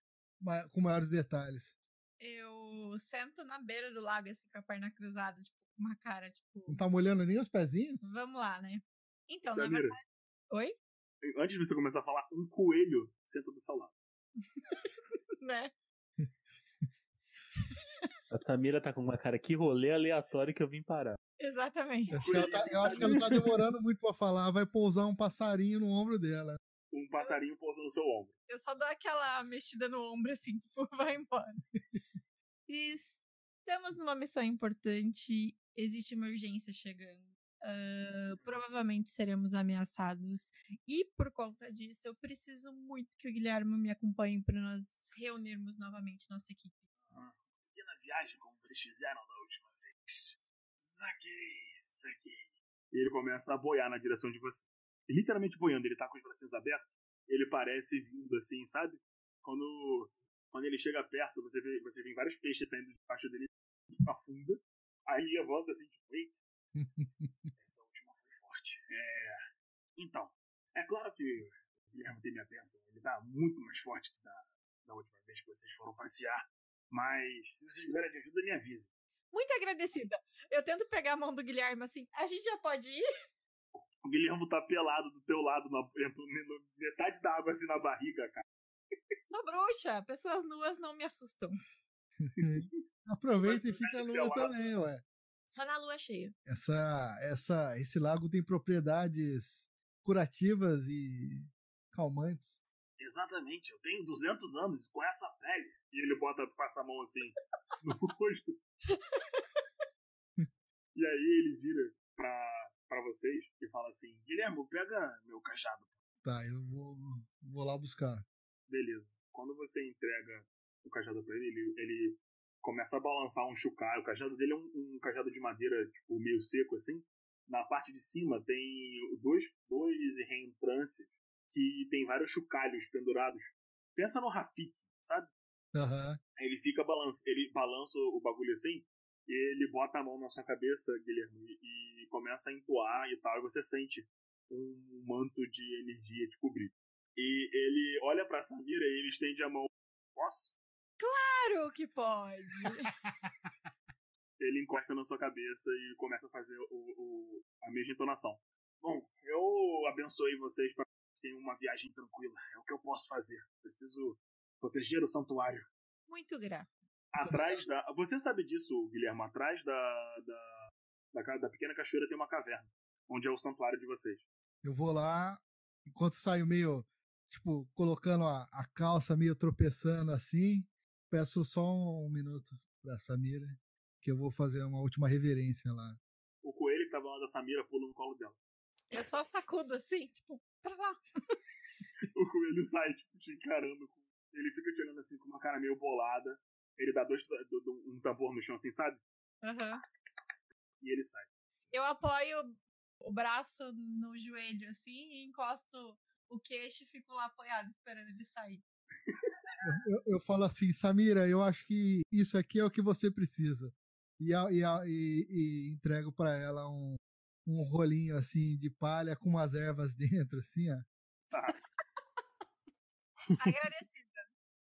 com maiores detalhes. Eu sento na beira do lago, assim, com a perna cruzada, tipo, com uma cara, tipo, Não tá molhando nem os pezinhos? vamos lá, né? Então, na Samira, verdade. Oi? antes de você começar a falar, um coelho senta do seu lado. Né? A Samira tá com uma cara que rolê aleatório que eu vim parar. Exatamente. Ela tá- eu acho que ela tá demorando muito pra falar. Vai pousar um passarinho no ombro dela. Um passarinho pousando no seu ombro. Eu só dou aquela mexida no ombro, assim, tipo, vai embora. Estamos numa missão importante, existe uma urgência chegando. ah, provavelmente seremos ameaçados. E por conta disso, eu preciso muito que o Guilherme me acompanhe para nós reunirmos novamente nossa equipe. Viagem como vocês fizeram da última vez. Saquei, saquei. E ele começa a boiar na direção de você. Literalmente boiando, ele tá com os bracinhos abertos. Ele parece vindo assim, sabe? Quando, quando ele chega perto, você vê, você vê vários peixes saindo debaixo dele, afunda. Aí levanta assim, tipo, eita, essa última foi forte. É... Então, é claro que o Guilherme tem minha bênção. Ele tá muito mais forte que da, da última vez que vocês foram passear. Mas, se vocês precisarem de ajuda, me avise. Muito agradecida. Eu tento pegar a mão do Guilherme assim. A gente já pode ir? O Guilherme tá pelado do teu lado, na, na- metade da água assim na barriga, cara. Sou bruxa. Pessoas nuas não me assustam. Aproveita e fica a lua também, ué. Só na lua cheia. Essa, essa, esse lago tem propriedades curativas e calmantes. Exatamente, eu tenho 200 anos com essa pele. E ele bota, passa a mão assim no rosto. e aí ele vira pra, pra vocês e fala assim: Guilherme, pega meu cajado. Tá, eu vou, vou lá buscar. Beleza. Quando você entrega o cajado pra ele, ele, ele começa a balançar um chocalho. O cajado dele é um, um cajado de madeira, tipo, meio seco assim. Na parte de cima tem dois, dois reentrâncios que tem vários chocalhos pendurados. Pensa no Rafik, sabe? Aí ele fica balança, ele balança o bagulho assim, e ele bota a mão na sua cabeça, Guilherme, e, e começa a entoar e tal, e você sente um manto de energia te cobrir. E ele olha pra Samira e ele estende a mão. Posso? Claro que pode. Ele encosta na sua cabeça e começa a fazer o, o- a mesma entonação. Bom, eu abençoei vocês para que tenham uma viagem tranquila. É o que eu posso fazer. Preciso proteger o santuário. Muito grato. Atrás da. Você sabe disso, Guilherme? Atrás da, da, da, da pequena cachoeira tem uma caverna. Onde é o santuário de vocês. Eu vou lá, enquanto saio meio, tipo, colocando a, a calça meio tropeçando assim, peço só um minuto pra Samira, que eu vou fazer uma última reverência lá. O coelho que tava lá da Samira pula no colo dela. Eu só sacudo assim, tipo, pra lá. O coelho sai, tipo, te encarando. com- Ele fica te olhando assim com uma cara meio bolada. Ele dá dois, do- do- um tambor no chão assim, sabe? Aham. E ele sai. Eu apoio o braço no joelho, assim, e encosto o queixo e fico lá apoiado, esperando ele sair. Eu, eu- eu falo assim, Samira, eu acho que isso aqui é o que você precisa. E, e, e- e entrego pra ela um, um rolinho assim de palha com umas ervas dentro, assim, ó. Agradecida.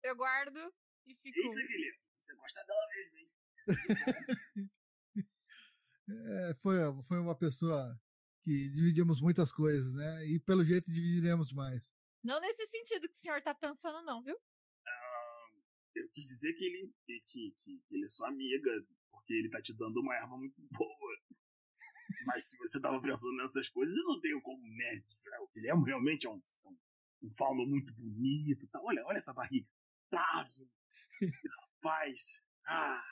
Eu guardo e fico. Eita, Guilherme, você gosta dela mesmo, hein? É. É, foi, foi uma pessoa que dividimos muitas coisas, né? E pelo jeito dividiremos mais. Não nesse sentido que o senhor tá pensando, não, viu? Ah, eu quis dizer que ele, que, que, que ele é sua amiga, porque ele tá te dando uma erva muito boa. Mas se você tava pensando nessas coisas, eu não tenho como né? O Guilherme realmente é um, um, um fauno muito bonito. Tá? Olha, olha essa barriga. Tável. Rapaz. Ah,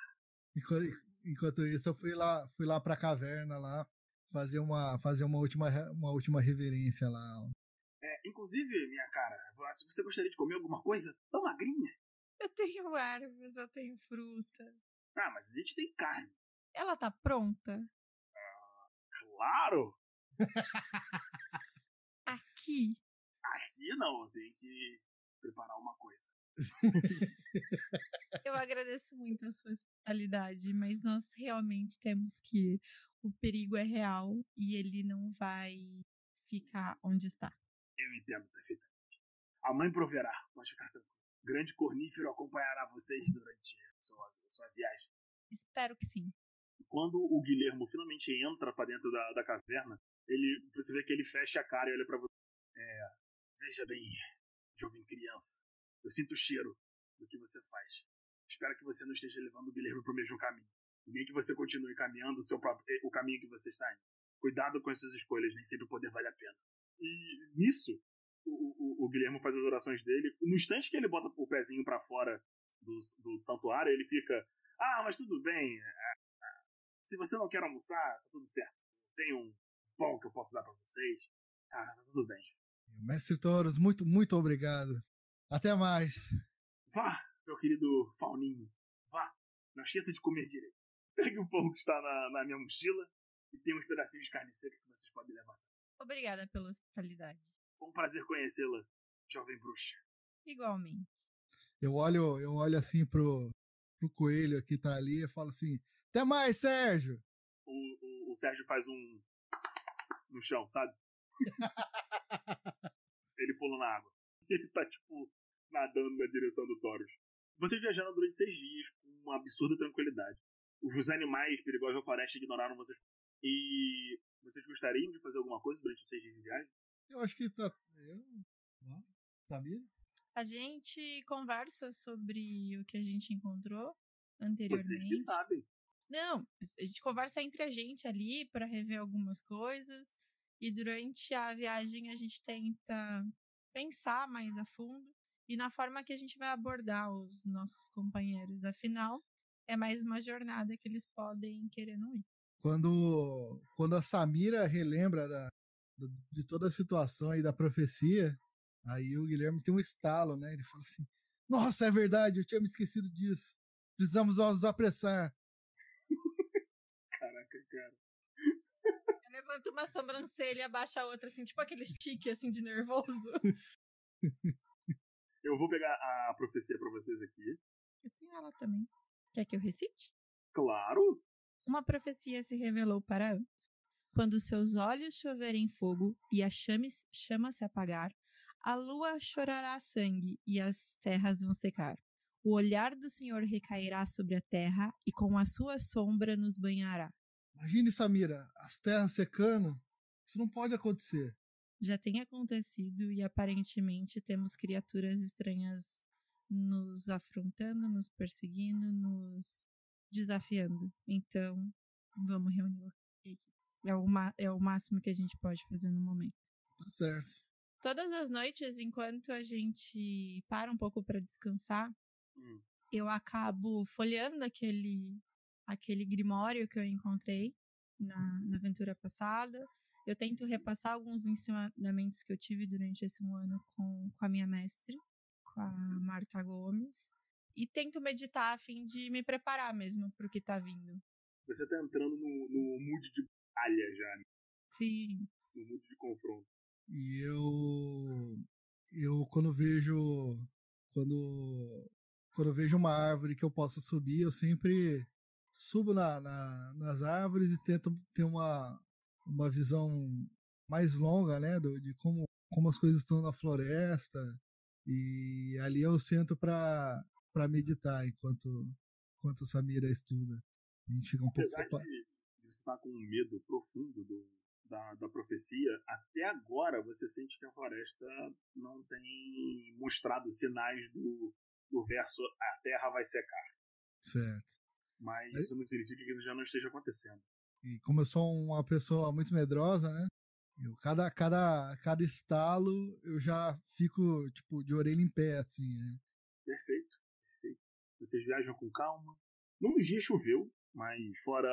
Enquanto, enquanto isso, eu fui lá, fui lá pra caverna lá fazer uma, fazer uma última, uma última reverência lá. é, inclusive, minha cara, se você gostaria de comer alguma coisa tão magrinha. Eu tenho ervas, eu tenho fruta. Ah, mas a gente tem carne. Ela tá pronta? Claro! Aqui. Aqui não, tem que preparar uma coisa. Eu agradeço muito a sua hospitalidade, mas nós realmente temos que. O perigo é real e ele não vai ficar onde está. Eu entendo perfeitamente. A mãe proverá, pode ficar tranquilo. Grande cornífero acompanhará vocês durante a sua, a sua viagem. Espero que sim. Quando o Guilhermo finalmente entra pra dentro da, da caverna, ele, você vê que ele fecha a cara e olha pra você. É, veja bem, jovem criança, eu sinto o cheiro do que você faz. Espero que você não esteja levando o Guilherme pro mesmo caminho. Nem que você continue caminhando o, seu próprio, o caminho que você está indo. Cuidado com as suas escolhas, nem sempre o poder vale a pena. E nisso, o, o, o Guilherme faz as orações dele. No instante que ele bota o pezinho pra fora do, do santuário, ele fica. Ah, mas tudo bem. Se você não quer almoçar, tá tudo certo. Tem um, bom que eu posso dar pra vocês. Ah, tá tudo bem. Mestre Toros, muito, muito obrigado. Até mais. Vá, meu querido Fauninho. Vá. Não esqueça de comer direito. Pegue o pão que está na, na minha mochila e tem uns pedacinhos de carne seca que vocês podem levar. Obrigada pela hospitalidade. Foi um prazer conhecê-la, jovem bruxa. Igualmente. Eu olho, eu olho assim pro, pro coelho que tá ali e falo assim: Até mais, Sérgio! O, o, o Sérgio faz um. no chão, sabe? Ele pula na água. Ele tá, tipo, nadando na direção do Taurus. Vocês viajaram durante seis dias com uma absurda tranquilidade. Os animais perigosos da floresta ignoraram vocês. E vocês gostariam de fazer alguma coisa durante os seis dias de viagem? Eu acho que tá. Eu. Sabia? A gente conversa sobre o que a gente encontrou Vocês que anteriormente. sabem. Não, a gente conversa entre a gente ali para rever algumas coisas e durante a viagem a gente tenta pensar mais a fundo e na forma que a gente vai abordar os nossos companheiros. Afinal, é mais uma jornada que eles podem querer não ir. Quando, quando a Samira relembra da, de toda a situação aí da profecia, aí o Guilherme tem um estalo, né? Ele fala assim: Nossa, é verdade, eu tinha me esquecido disso. Precisamos nos apressar. Caraca, cara. Eu levanto uma sobrancelha e abaixo a outra, assim, tipo aquele tique assim de nervoso. Eu vou pegar a profecia pra vocês aqui. Eu tenho ela também. Quer que eu recite? Claro! Uma profecia se revelou para ambos. Quando seus olhos choverem fogo e a chame- chama se apagar, a lua chorará sangue e as terras vão secar. O olhar do Senhor recairá sobre a terra e com a sua sombra nos banhará. Imagine, Samira, as terras secando. Isso não pode acontecer. Já tem acontecido e aparentemente temos criaturas estranhas nos afrontando, nos perseguindo, nos desafiando. Então, vamos reunir. É o, é o máximo que a gente pode fazer no momento. Tá certo. Todas as noites, enquanto a gente para um pouco para descansar, Hum. eu acabo folheando aquele, aquele grimório que eu encontrei na, na aventura passada. Eu tento repassar alguns ensinamentos que eu tive durante esse um ano com, com a minha mestre, com a Marta Gomes. E tento meditar a fim de me preparar mesmo para o que tá vindo. Você tá entrando no, no mood de batalha já, né? Sim. no mood de confronto. E eu. Eu, quando vejo. Quando. Quando eu vejo uma árvore que eu possa subir, eu sempre subo na, na- nas árvores e tento ter uma, uma visão mais longa, né? do- de como, como as coisas estão na floresta. E ali eu sento pra, pra meditar enquanto, enquanto a Samira estuda. A gente fica um pouco Apesar separado. de de você estar com um medo profundo do, da, da profecia, até agora você sente que a floresta não tem mostrado sinais do, do verso a terra vai secar. Certo. Mas Mas- isso não significa que já não esteja acontecendo. E como eu sou uma pessoa muito medrosa, né? Eu, cada, cada, cada estalo eu já fico, tipo, de orelha em pé, assim, né? Perfeito, perfeito. Vocês viajam com calma. Num dia choveu, mas fora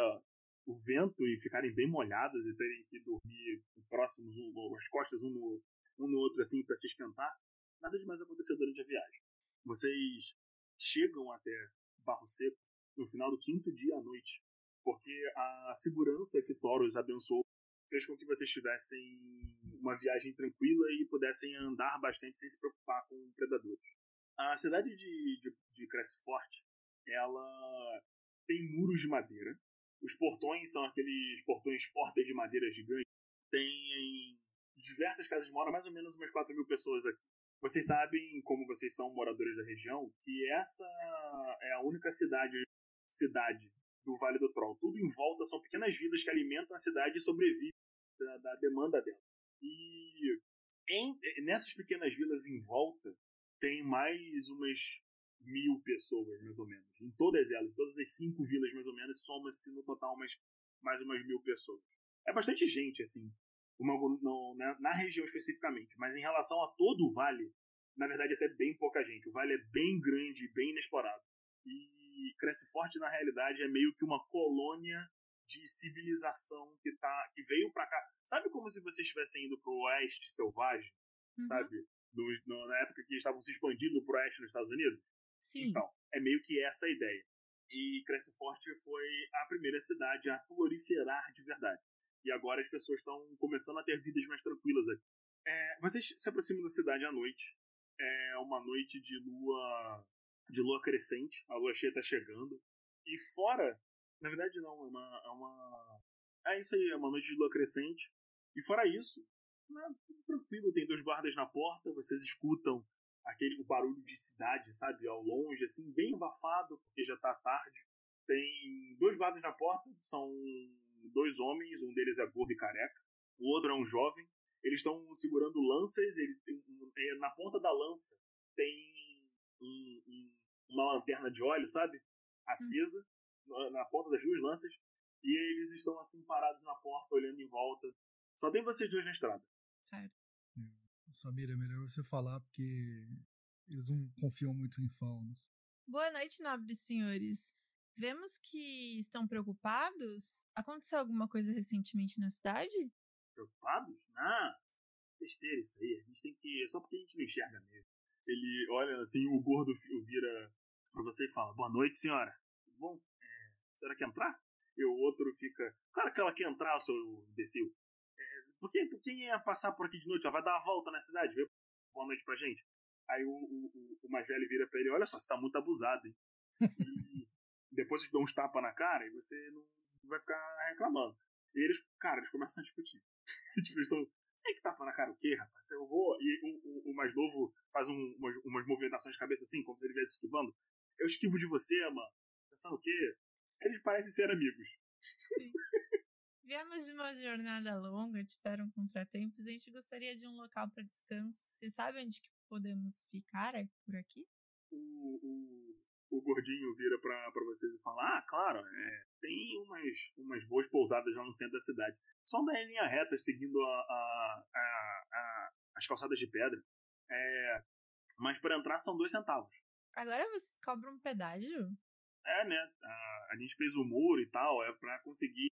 o vento e ficarem bem molhadas e terem que dormir próximos, um, as costas um no, um no outro, assim, para se esquentar, nada demais aconteceu durante a viagem. Vocês chegam até Barro Seco no final do quinto dia à noite, porque a segurança que Thoros abençoou fez com que vocês tivessem uma viagem tranquila e pudessem andar bastante sem se preocupar com predadores. A cidade de, de, de ela tem muros de madeira. Os portões são aqueles portões portas de madeira gigantes. Tem diversas casas de mora, mais ou menos umas 4 mil pessoas aqui. Vocês sabem, como vocês são moradores da região, que essa é a única cidade, cidade do Vale do Troll. Tudo em volta são pequenas vilas que alimentam a cidade e sobrevivem da, da demanda dela. E em- nessas pequenas vilas em volta tem mais umas mil pessoas, mais ou menos. Em todas elas, todas as cinco vilas, mais ou menos, soma-se no total umas, mais umas mil pessoas. É bastante gente, assim, uma, na, na região especificamente. Mas em relação a todo o vale, na verdade, até bem pouca gente. O vale é bem grande bem inexplorado. E Cresce Forte, na realidade, é meio que uma colônia de civilização que tá que veio para cá. Sabe como se vocês estivessem indo pro oeste selvagem, Uhum. sabe? No, no- na época que estavam se expandindo pro oeste nos Estados Unidos? Sim. Então, é meio que essa a ideia. E Cresce Forte foi a primeira cidade a proliferar de verdade. E agora as pessoas estão começando a ter vidas mais tranquilas aqui. É, vocês se aproximam da cidade à noite. É uma noite de lua de lua crescente. A lua cheia está chegando. E fora, na verdade não, é uma, é uma é isso aí, é uma noite de lua crescente. E fora isso, né, tranquilo, tem dois guardas na porta, vocês escutam aquele o barulho de cidade, sabe, ao longe, assim, bem abafado, porque já tá tarde. Tem dois guardas na porta, são dois homens, um deles é gordo e careca, o outro é um jovem. Eles estão segurando lanças, ele é, na ponta da lança tem um- um- uma lanterna de óleo, sabe, acesa, na- na ponta das duas lanças, e eles estão assim parados na porta, olhando em volta. Só tem vocês dois na estrada. Certo. Samira, é melhor você falar porque eles não confiam muito em faunos. Boa noite, nobres senhores. Vemos que estão preocupados. Aconteceu alguma coisa recentemente na cidade? preocupados? Ah, besteira isso aí. A gente tem que. É só porque a gente não enxerga mesmo. Ele olha assim, o gordo vira pra você e fala: Boa noite, senhora. Tudo bom? É, senhora quer entrar? E o outro fica: Claro que ela quer entrar, seu imbecil. É, por, que, por quem ia passar por aqui de noite? Ela vai dar uma volta na cidade, vê? Boa noite pra gente. Aí o, o, o- mais velho vira pra ele: Olha só, você tá muito abusado, hein? E depois te dou uns tapas na cara e você não vai ficar reclamando. E eles, cara, eles começam a discutir. tipo, eles estão. Tem que tapa na cara o quê, rapaz? Eu vou. E o, o, o mais novo faz um- umas, umas movimentações de cabeça assim, como se ele estivesse esquivando. Eu esquivo de você, mano. Pensando o quê? Eles parecem ser amigos. Viemos de uma jornada longa, tiveram contratempos. A gente gostaria de um local para descanso. Você sabe onde que podemos ficar é por aqui? O, o, o gordinho vira pra, pra vocês e fala: Ah, claro, é, tem umas, umas boas pousadas lá no centro da cidade. Só andar em linha reta, seguindo a, a, a, a- as calçadas de pedra. É, mas para entrar são dois centavos. Agora você cobra um pedágio? É, né? A, a gente fez o muro e tal, é pra conseguir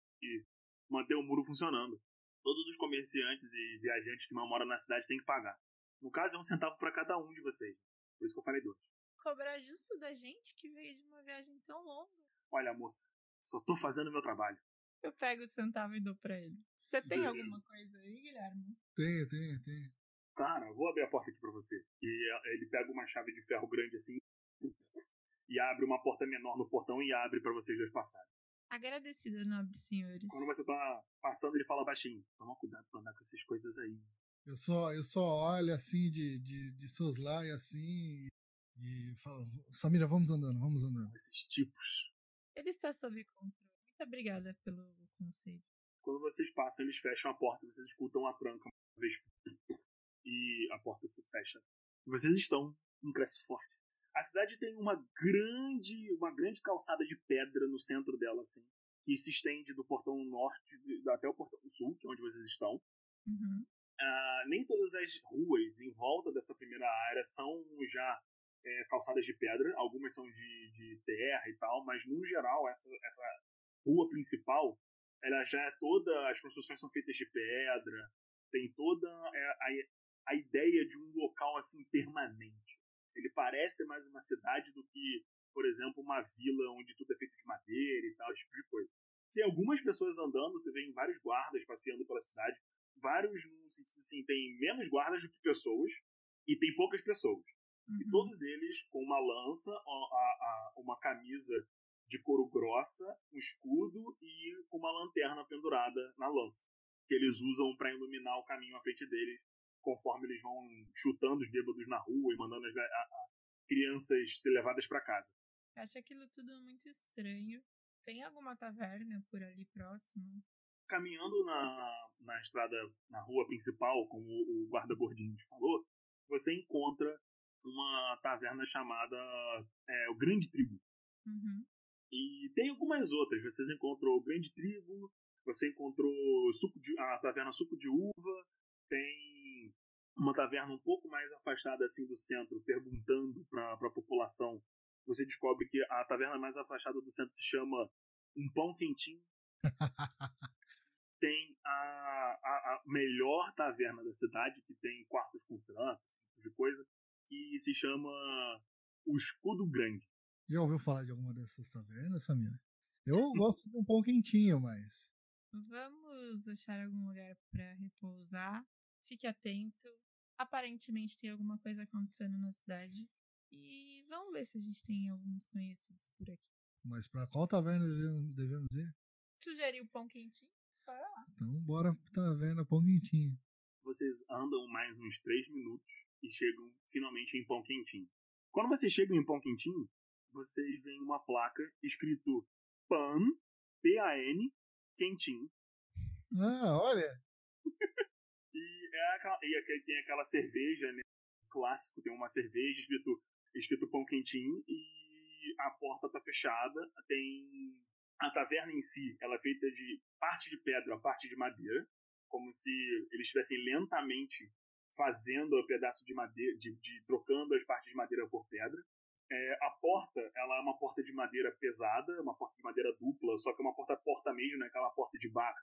manter o muro funcionando. Todos os comerciantes e viajantes que não moram na cidade têm que pagar. No caso, é um centavo pra cada um de vocês. Por isso que eu falei dois. Cobrar justo da gente que veio de uma viagem tão longa. Olha, moça, só tô fazendo meu trabalho. Eu pego o centavo e dou pra ele. Você tem alguma coisa aí, Guilherme? Tem, tem. Claro, eu vou abrir a porta aqui pra você. E é, ele pega uma chave de ferro grande assim e abre uma porta menor no portão e abre pra vocês dois passarem. Agradecida, nobres senhores. Quando você tá passando, ele fala baixinho: Toma cuidado pra andar com essas coisas aí. Eu só, eu só olho assim de, de, de soslaio assim e falo, Samira, vamos andando, vamos andando. Esses tipos. Ele está sob controle. Muito obrigada pelo conselho. Quando vocês passam, eles fecham a porta, vocês escutam a tranca uma vez e a porta se fecha. E vocês estão em Cresce Forte. A cidade tem uma grande, uma grande calçada de pedra no centro dela, assim, que se estende do portão norte até o portão sul, que é onde vocês estão. Uhum. Ah, nem todas as ruas em volta dessa primeira área são já é, calçadas de pedra, algumas são de, de terra e tal, mas no geral essa, essa rua principal ela já é toda as construções são feitas de pedra, tem toda é, a, a ideia de um local assim permanente. Ele parece mais uma cidade do que, por exemplo, uma vila onde tudo é feito de madeira e tal, esse tipo de coisa. Tem algumas pessoas andando, você vê vários guardas passeando pela cidade, vários no sentido assim, tem menos guardas do que pessoas e tem poucas pessoas. E Uhum. todos eles com uma lança, uma camisa de couro grossa, um escudo e com uma lanterna pendurada na lança. Que eles usam para iluminar o caminho à frente deles, conforme eles vão chutando os bêbados na rua e mandando as a- a- crianças ser levadas para casa. Acho aquilo tudo muito estranho. Tem alguma taverna por ali próximo? caminhando na, na estrada, na rua principal, como o guarda gordinho te falou, você encontra uma taverna chamada é, o Grande Trigo. Uhum. E tem algumas outras. Vocês encontrou o Grande Trigo, você encontrou suco de, a taverna Suco de Uva, tem uma taverna um pouco mais afastada assim do centro, perguntando para a população. Você descobre que a taverna mais afastada do centro se chama Um Pão Quentinho. tem a, a, a melhor taverna da cidade, que tem quartos com esse tipo de coisa, que se chama o Escudo Grande. Já ouviu falar de alguma dessas tavernas, Samira? Eu gosto de um pão quentinho, mas. Vamos achar algum lugar pra repousar. Fique atento. Aparentemente tem alguma coisa acontecendo na cidade. E vamos ver se a gente tem alguns conhecidos por aqui. Mas pra qual taverna devemos, ir? Sugeriu pão quentinho? Bora lá. Então bora pra taverna pão quentinho. Vocês andam mais uns 3 minutos e chegam finalmente em Pão Quentinho. Quando vocês chegam em Pão Quentinho, vocês veem uma placa escrito PAN, P-A-N, Quentinho. Ah, olha. E, é aquela, e aqui tem aquela cerveja, né? Clássico, tem uma cerveja escrito, escrito Pão Quentinho e a porta tá fechada. Tem. A taverna em si, ela é feita de parte de pedra, parte de madeira. Como se eles estivessem lentamente fazendo o pedaço de madeira, de, de, trocando as partes de madeira por pedra. É, a porta, ela é uma porta de madeira pesada, uma porta de madeira dupla, só que é uma porta porta mesmo, não é aquela porta de bar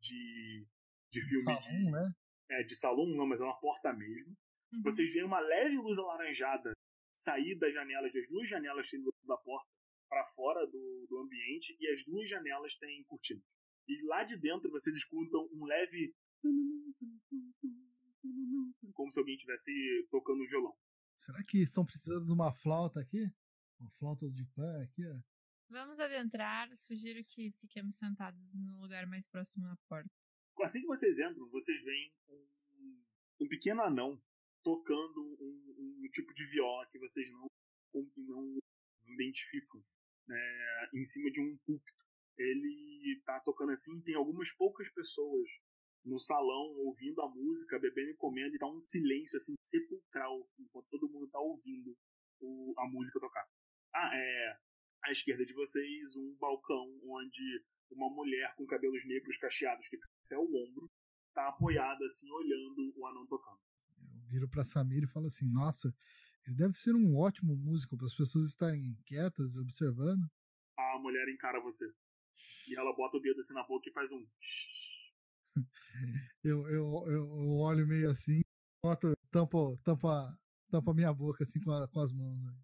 de, de filme Salão, né? É, de salão, não, mas é uma porta mesmo. Uhum. Vocês veem uma leve luz alaranjada sair das janelas, das duas janelas que tem do lado da porta, para fora do, do ambiente, e as duas janelas têm cortinas. E lá de dentro vocês escutam um leve. Como se alguém estivesse tocando violão. Será que estão precisando de uma flauta aqui? Uma flauta de pan aqui, ó. Vamos adentrar. Sugiro que fiquemos sentados no lugar mais próximo da porta. Assim que vocês entram, vocês veem um, um pequeno anão tocando um, um, tipo de viola que vocês não, não identificam né, em cima de um púlpito. Ele tá tocando assim, tem algumas poucas pessoas no salão ouvindo a música, bebendo e comendo, e tá um silêncio assim sepulcral enquanto todo mundo tá ouvindo o, a música tocar. Ah, é. À esquerda de vocês, um balcão onde uma mulher com cabelos negros cacheados até o ombro tá apoiada assim, olhando o anão tocando. Eu viro pra Samir e falo assim: Nossa, ele deve ser um ótimo músico para as pessoas estarem quietas, observando. A mulher encara você. E ela bota o dedo assim na boca e faz um. eu, eu, eu olho meio assim, boto, tampo, tampa, tampa minha boca assim com, a, com as mãos. Aí.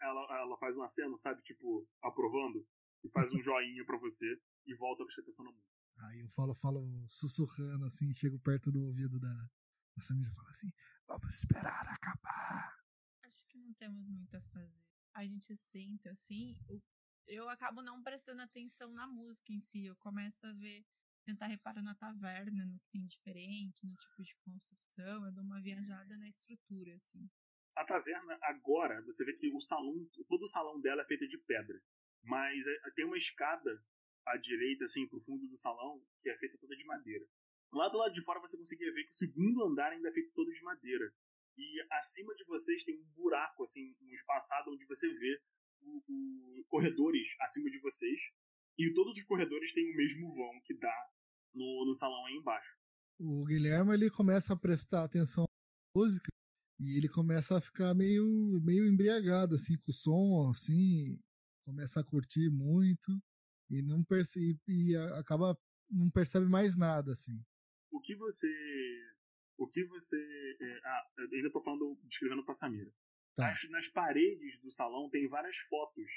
Ela, ela faz um aceno, sabe? Tipo, aprovando. E faz um joinha pra você e volta a prestar atenção na música. Aí eu falo, falo sussurrando assim, chego perto do ouvido da, da Samira e falo assim: Vamos esperar acabar. Acho que não temos muito a fazer. A gente senta assim, eu acabo não prestando atenção na música em si. Eu começo a ver, tentar reparar na taverna, no que tem diferente, no tipo de construção. Eu dou uma viajada na estrutura, assim. A taverna, agora, você vê que o salão, todo o salão dela é feito de pedra. Mas tem uma escada à direita, assim, pro fundo do salão, que é feita toda de madeira. Lá do lado de fora você conseguia ver que o segundo andar ainda é feito todo de madeira. E acima de vocês tem um buraco, assim, um espaçado onde você vê o, o, corredores acima de vocês. E todos os corredores têm o mesmo vão que dá no, no salão aí embaixo. O Guilherme ele começa a prestar atenção à música e ele começa a ficar meio, meio embriagado assim com o som, assim, começa a curtir muito e não percebe e acaba não percebe mais nada assim. O que você o que você é, ah, eu ainda tô falando descrevendo pra Samira. Tá. Nas, nas paredes do salão tem várias fotos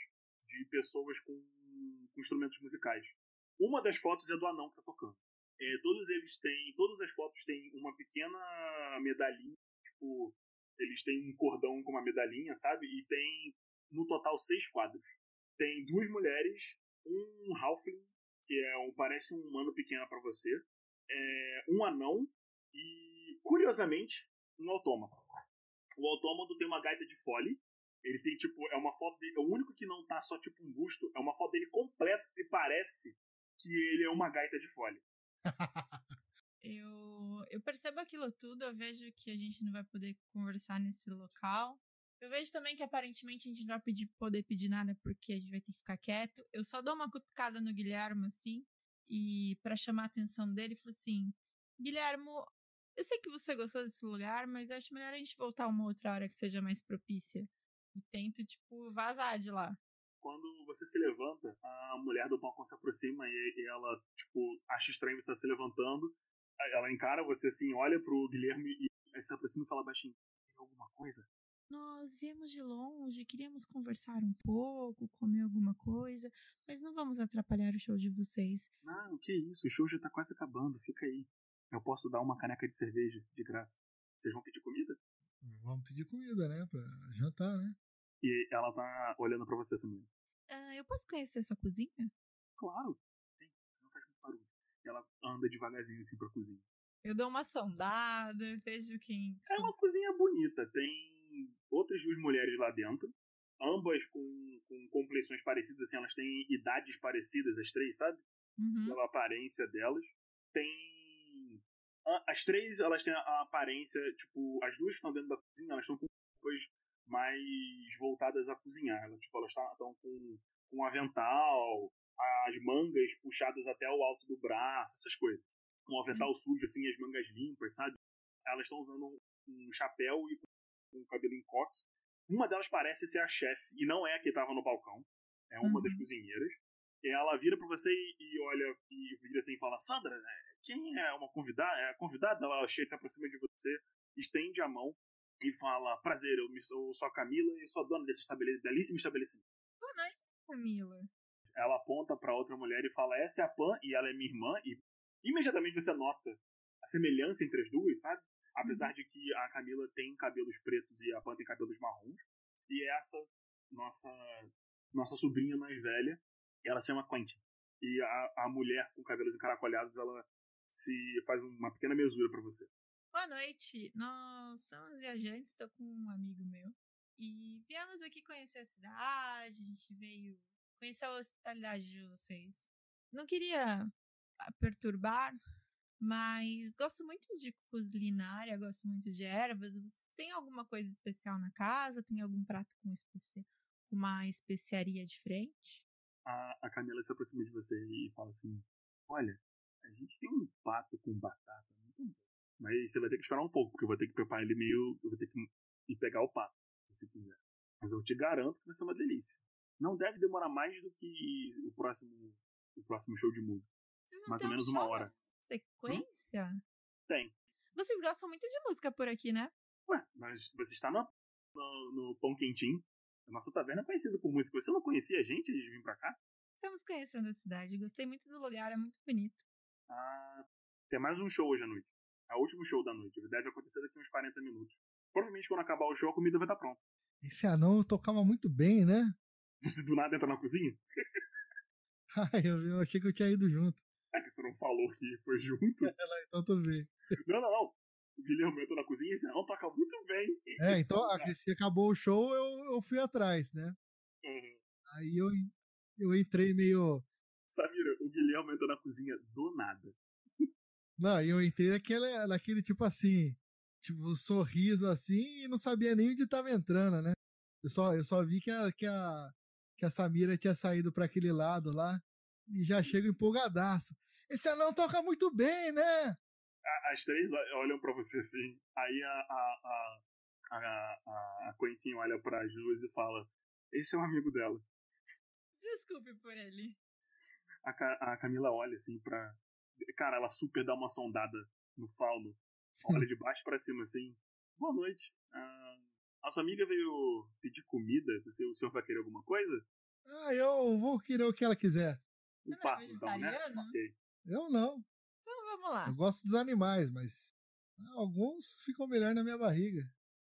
de pessoas com, com instrumentos musicais. Uma das fotos é do anão que tá tocando. É, todos eles têm. Todas as fotos têm uma pequena medalhinha. Tipo, eles têm um cordão com uma medalhinha, sabe? E tem, no total, seis quadros. Tem duas mulheres, um halfling, que é um, parece um humano pequeno para você, é, um anão e, curiosamente, um autômato. O autômato tem uma gaita de fole. Ele tem, tipo, é uma foto dele. É o único que não tá só, tipo, um busto. É uma foto dele completa e parece que ele é uma gaita de fole. eu, eu percebo aquilo tudo, eu vejo que a gente não vai poder conversar nesse local. Eu vejo também que aparentemente a gente não vai pedir, poder pedir nada porque a gente vai ter que ficar quieto. Eu só dou uma cutucada no Guilherme, assim, e para chamar a atenção dele, falo assim: Guilherme, eu sei que você gostou desse lugar, mas acho melhor a gente voltar uma outra hora que seja mais propícia. E tento, tipo, vazar de lá. quando você se levanta, a mulher do balcão se aproxima e, ela, tipo, acha estranho você estar se levantando. Ela encara você assim, olha pro Guilherme e se aproxima e fala baixinho: Tem alguma coisa? Nós viemos de longe, queríamos conversar um pouco, comer alguma coisa, mas não vamos atrapalhar o show de vocês. Não, que isso, o show já tá quase acabando, fica aí. Eu posso dar uma caneca de cerveja, de graça. Vocês vão pedir comida? Vamos pedir comida, né? Pra jantar, né? E ela tá olhando pra você também. Ah, eu posso conhecer sua cozinha? Claro, tem, não faz muito barulho. E ela anda devagarzinho assim pra cozinha. Eu dou uma sondada, vejo quem. É uma cozinha bonita, tem outras duas mulheres lá dentro, ambas com, com complexões parecidas, assim, elas têm idades parecidas, as três, sabe? Uhum. Pela aparência delas. Tem. As três, elas têm a aparência, tipo, as duas que estão dentro da cozinha, elas estão com roupas mais voltadas a cozinhar. Elas, tipo, elas estão com, com um avental, as mangas puxadas até o alto do braço, essas coisas. Um avental uhum. sujo, assim, as mangas limpas, sabe? Elas estão usando um chapéu e com o cabelo em coque. Uma delas parece ser a chefe, e não é a que estava no balcão. É uma uhum. das cozinheiras. E ela vira para você e, olha, e vira assim e fala: Sandra, né, quem é uma convidada? É a convidada? Ela se aproxima de você, estende a mão e fala: Prazer, eu, me, eu sou a Camila e sou a dona desse estabele belíssimo estabelecimento. Boa noite, Camila. Ela aponta para outra mulher e fala: Essa é a Pan e ela é minha irmã. E imediatamente você nota a semelhança entre as duas, sabe? Apesar de que a Camila tem cabelos pretos e a Pan tem cabelos marrons. E essa, nossa nossa sobrinha mais velha, ela se chama Quentin. E a, a mulher com cabelos encaracolhados, ela se faz uma pequena mesura para você. Boa noite. Nós somos viajantes, estou com um amigo meu. E viemos aqui conhecer a cidade, a gente veio conhecer a hospitalidade de vocês. Não queria perturbar, mas gosto muito de culinária, gosto muito de ervas. Você tem alguma coisa especial na casa? Tem algum prato com especi... uma especiaria diferente? A, a Camila se aproxima de você e fala assim: Olha, a gente tem um pato com batata muito bom. Mas você vai ter que esperar um pouco, porque eu vou ter que preparar ele meio. Eu vou ter que ir pegar o pato, se você quiser. Mas eu te garanto que vai ser uma delícia. Não deve demorar mais do que o próximo, o próximo show de música. Mais ou menos uma hora sequência? Hum? Tem. Vocês gostam muito de música por aqui, né? Ué, mas você está no, no, no Pão Quentinho. A nossa taverna é conhecida por música. Você não conhecia a gente antes de vir pra cá? Estamos conhecendo a cidade. Gostei muito do lugar, é muito bonito. Ah, tem mais um show hoje à noite. É o último show da noite. Deve acontecer daqui uns 40 minutos. Provavelmente quando acabar o show a comida vai estar pronta. Esse anão tocava muito bem, né? Você do nada entra na cozinha? Ai, eu, eu achei que eu tinha ido junto. É que você não falou que foi junto? É, então tudo bem. Não, não, não. O Guilherme entrou na cozinha e disse, não, toca muito bem. É, então, se acabou o show, eu, eu fui atrás, né? Uhum. Aí eu, eu entrei meio. Samira, o Guilherme entrou na cozinha do nada. Não, eu entrei naquele, naquele tipo assim, tipo, um sorriso assim e não sabia nem onde tava entrando, né? Eu só, eu só vi que a, que a, que a Samira tinha saído para aquele lado lá e já chega empolgadaço. Esse anão toca muito bem, né? As três olham para você assim. Aí a, a, a, a, a Quentin olha para as duas e fala: Esse é um amigo dela. Desculpe por ele. A, a Camila olha assim pra. Cara, ela super dá uma sondada no fauno. Olha de baixo para cima assim. Boa noite. Ah, a sua amiga veio pedir comida. Você, o senhor vai querer alguma coisa? Ah, eu vou querer o que ela quiser. O pato, então, né? Eu não. Então vamos lá. Eu gosto dos animais, mas alguns ficam melhor na minha barriga.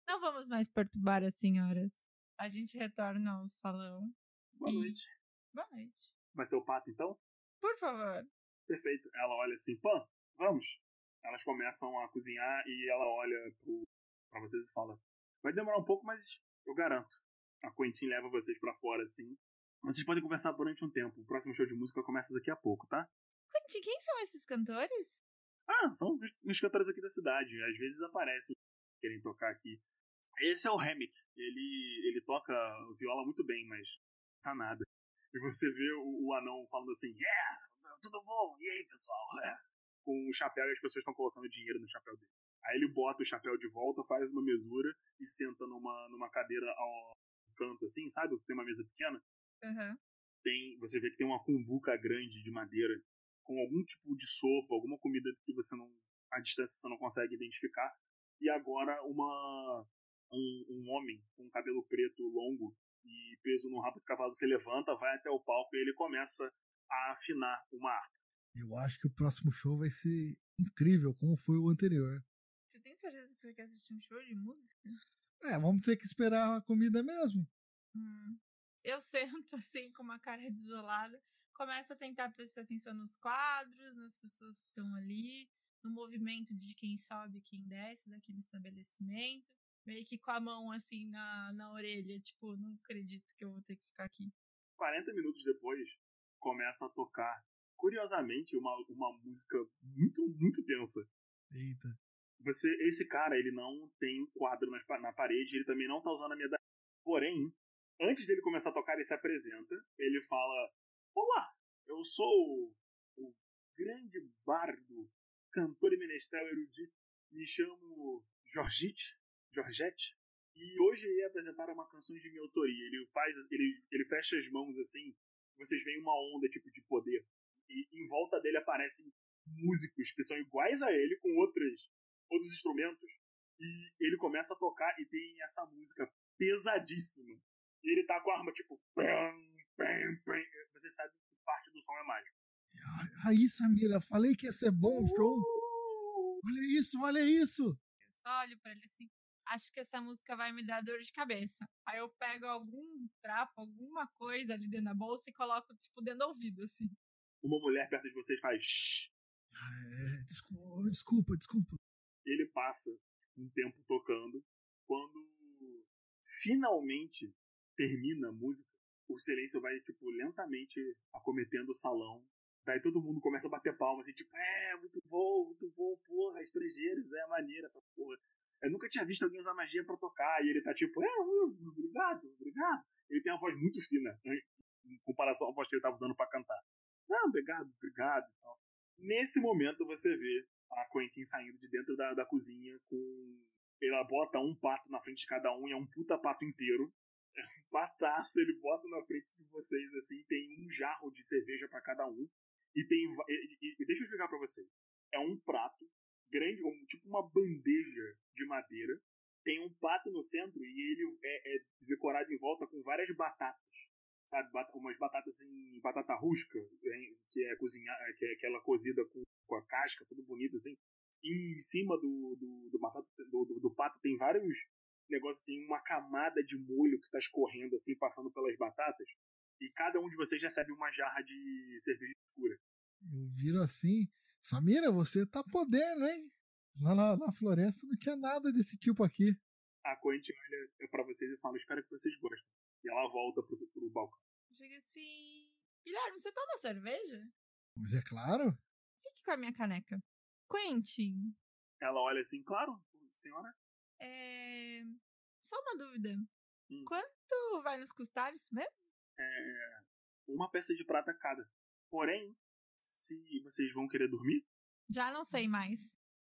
Não vamos mais perturbar as senhoras. A gente retorna ao salão. Boa e... noite. Boa noite. Vai ser o pato, então? Por favor. Perfeito. Ela olha assim, Pan, vamos. Elas começam a cozinhar e ela olha pro, pra vocês e fala: Vai demorar um pouco, mas eu garanto. A Quentin leva vocês para fora assim. Vocês podem conversar durante um tempo. O próximo show de música começa daqui a pouco, tá? Quentin, quem são esses cantores? Ah, são os cantores aqui da cidade. Às vezes aparecem, querem tocar aqui. Esse é o Hammett. Ele, ele toca viola muito bem, mas tá nada. E você vê o, o anão falando assim: Yeah, tudo bom? E aí, pessoal? É. Com o chapéu e as pessoas estão colocando dinheiro no chapéu dele. Aí ele bota o chapéu de volta, faz uma mesura e senta numa, numa cadeira ao canto, assim, sabe? Tem uma mesa pequena Aham. Tem, você vê que tem uma cumbuca grande de madeira com algum tipo de sopa, alguma comida que você não. à distância você não consegue identificar. E agora uma. Um, um homem com cabelo preto longo e preso no rabo de cavalo se levanta, vai até o palco e ele começa a afinar uma harpa. Eu acho que o próximo show vai ser incrível, como foi o anterior. Você tem certeza que você quer assistir um show de música? É, vamos ter que esperar a comida mesmo. Hum. Eu sento assim, com uma cara desolada, começo a tentar prestar atenção nos quadros, nas pessoas que estão ali, no movimento de quem sobe e quem desce daquele estabelecimento. Meio que com a mão assim na, na orelha, tipo, não acredito que eu vou ter que ficar aqui. 40 minutos depois, começa a tocar, curiosamente, uma, uma música muito, muito tensa. Eita. Você, esse cara, ele não tem um quadro pa- na parede, ele também não tá usando a medalha. Porém, antes dele começar a tocar, ele se apresenta, ele fala: Olá, eu sou o, o grande bardo, cantor e menestrel erudito, me chamo Jorgite, Georgette, e hoje ia apresentar uma canção de minha autoria. Ele faz, ele, ele fecha as mãos assim, vocês veem uma onda tipo de poder. E em volta dele aparecem músicos que são iguais a ele, com outras, outros instrumentos. E ele começa a tocar e tem essa música pesadíssima. E ele tá com a arma tipo. Você sabe que parte do som é mágico. Aí, Samira, falei que ia ser bom o show. Olha isso, olha isso. Eu só olho pra ele assim. Acho que essa música vai me dar dor de cabeça. Aí eu pego algum trapo, alguma coisa ali dentro da bolsa e coloco, tipo, dentro do ouvido, assim. Uma mulher perto de vocês faz. Shh. É, desculpa, desculpa, desculpa. Ele passa um tempo tocando. Quando finalmente termina a música, o silêncio vai, tipo, lentamente acometendo o salão. Daí todo mundo começa a bater palmas, assim, tipo, é, muito bom, muito bom, porra, estrangeiros, é maneira essa porra. Eu nunca tinha visto alguém usar magia pra tocar. E ele tá tipo, é, uh, obrigado, obrigado. Ele tem uma voz muito fina, né, em comparação à voz que ele tava usando pra cantar. Não, obrigado, obrigado e tal. Nesse momento você vê a Quentin saindo de dentro da, da cozinha com. Ela bota um pato na frente de cada um e é um puta pato inteiro. Um pataço, ele bota na frente de vocês assim, tem um jarro de cerveja pra cada um. E tem. E, e- deixa eu explicar pra vocês. É um prato grande, tipo uma bandeja de madeira. Tem um pato no centro e ele é, é decorado em volta com várias batatas. Sabe, Bat- umas batatas em batata rústica, hein, que é cozinhar, que é aquela cozida com, com a casca, tudo bonito assim. E em cima do, do, do, batata, do, do- do pato tem vários negócios, tem uma camada de molho que tá escorrendo assim, passando pelas batatas. E cada um de vocês recebe uma jarra de cerveja escura. Eu viro assim. Samira, você tá podendo, hein? Lá na, na floresta não tinha nada desse tipo aqui. A Quentin olha pra vocês e fala: Espero que vocês gostem. E ela volta pro, pro balcão. Chega assim. Guilherme, você toma cerveja? Mas é claro. Fique com a minha caneca. Quentin, Ela olha assim: Claro, senhora. É. Só uma dúvida. Hum. Quanto vai nos custar isso mesmo? É, uma peça de prata cada. Porém, se vocês vão querer dormir, Já não sei mais.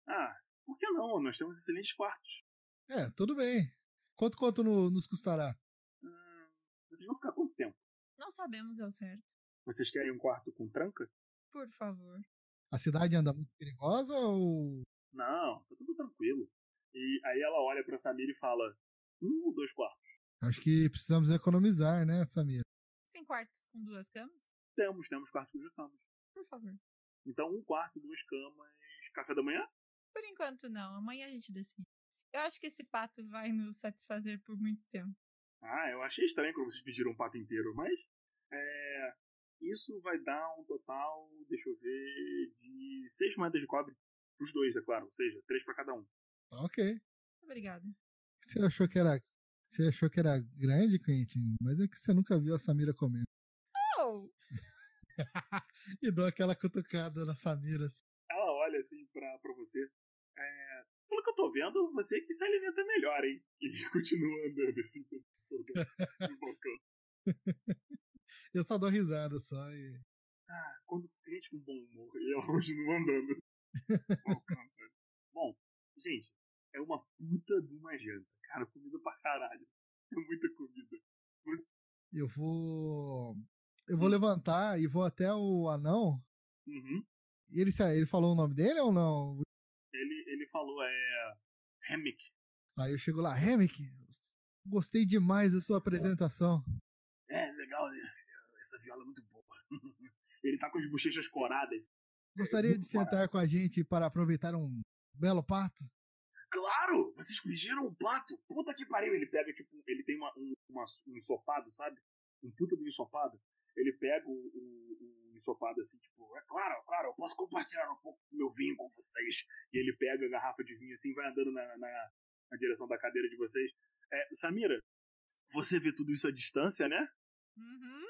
ah, por que não? Nós temos excelentes quartos. É, tudo bem. Quanto quanto no- nos custará? Hum, vocês vão ficar quanto tempo? Não sabemos ao certo. Vocês querem um quarto com tranca? Por favor. A cidade anda muito perigosa ou. Não, tá tudo tranquilo. E aí ela olha pra Samir e fala: um ou dois quartos? Acho que precisamos economizar, né, Samira? Tem quartos com duas camas? Temos, temos quartos com duas camas. Por favor. Então, um quarto, duas camas, café da manhã? Por enquanto não. Amanhã a gente decide. Eu acho que esse pato vai nos satisfazer por muito tempo. Ah, eu achei estranho quando vocês pediram um pato inteiro, mas. É, isso vai dar um total, deixa eu ver, de seis moedas de cobre. Os dois, é claro. Ou seja, três pra cada um. Tá ok. Obrigada. Você achou que era. Você achou que era grande, Quentin? Mas é que você nunca viu a Samira comendo. Oh! E dou aquela cutucada na Samira. Ela olha assim pra, pra você. É, pelo que eu tô vendo, você que se alimenta melhor, hein? E continua andando assim do balcão. Eu só dou risada só e. Ah, quando cliente com bom humor, e ela continua andando. Balcão, sabe? Bom, gente, é uma puta de uma janta. Cara, comida pra caralho. É muita comida. Eu Eu vou. Eu vou levantar e vou até o anão. Uhum. E ele, ele falou o nome dele ou não? Ele, ele falou, é. Hemmick. Aí eu chego lá, Remick, gostei demais da sua apresentação. É, legal, né? Essa viola é muito boa. ele tá com as bochechas coradas. Gostaria muito de sentar com a gente para aproveitar um belo pato? Claro! Vocês fingiram um pato! Puta que pariu! Ele pega, tipo, ele tem uma, um, uma- um ensopado, sabe? Um puta do ensopado. Ele pega o, o, o ensopado assim, tipo, é claro, claro, eu posso compartilhar um pouco do meu vinho com vocês. E ele pega a garrafa de vinho assim e vai andando na, na, na direção da cadeira de vocês. É, Samira, você vê tudo isso à distância, né? Uhum.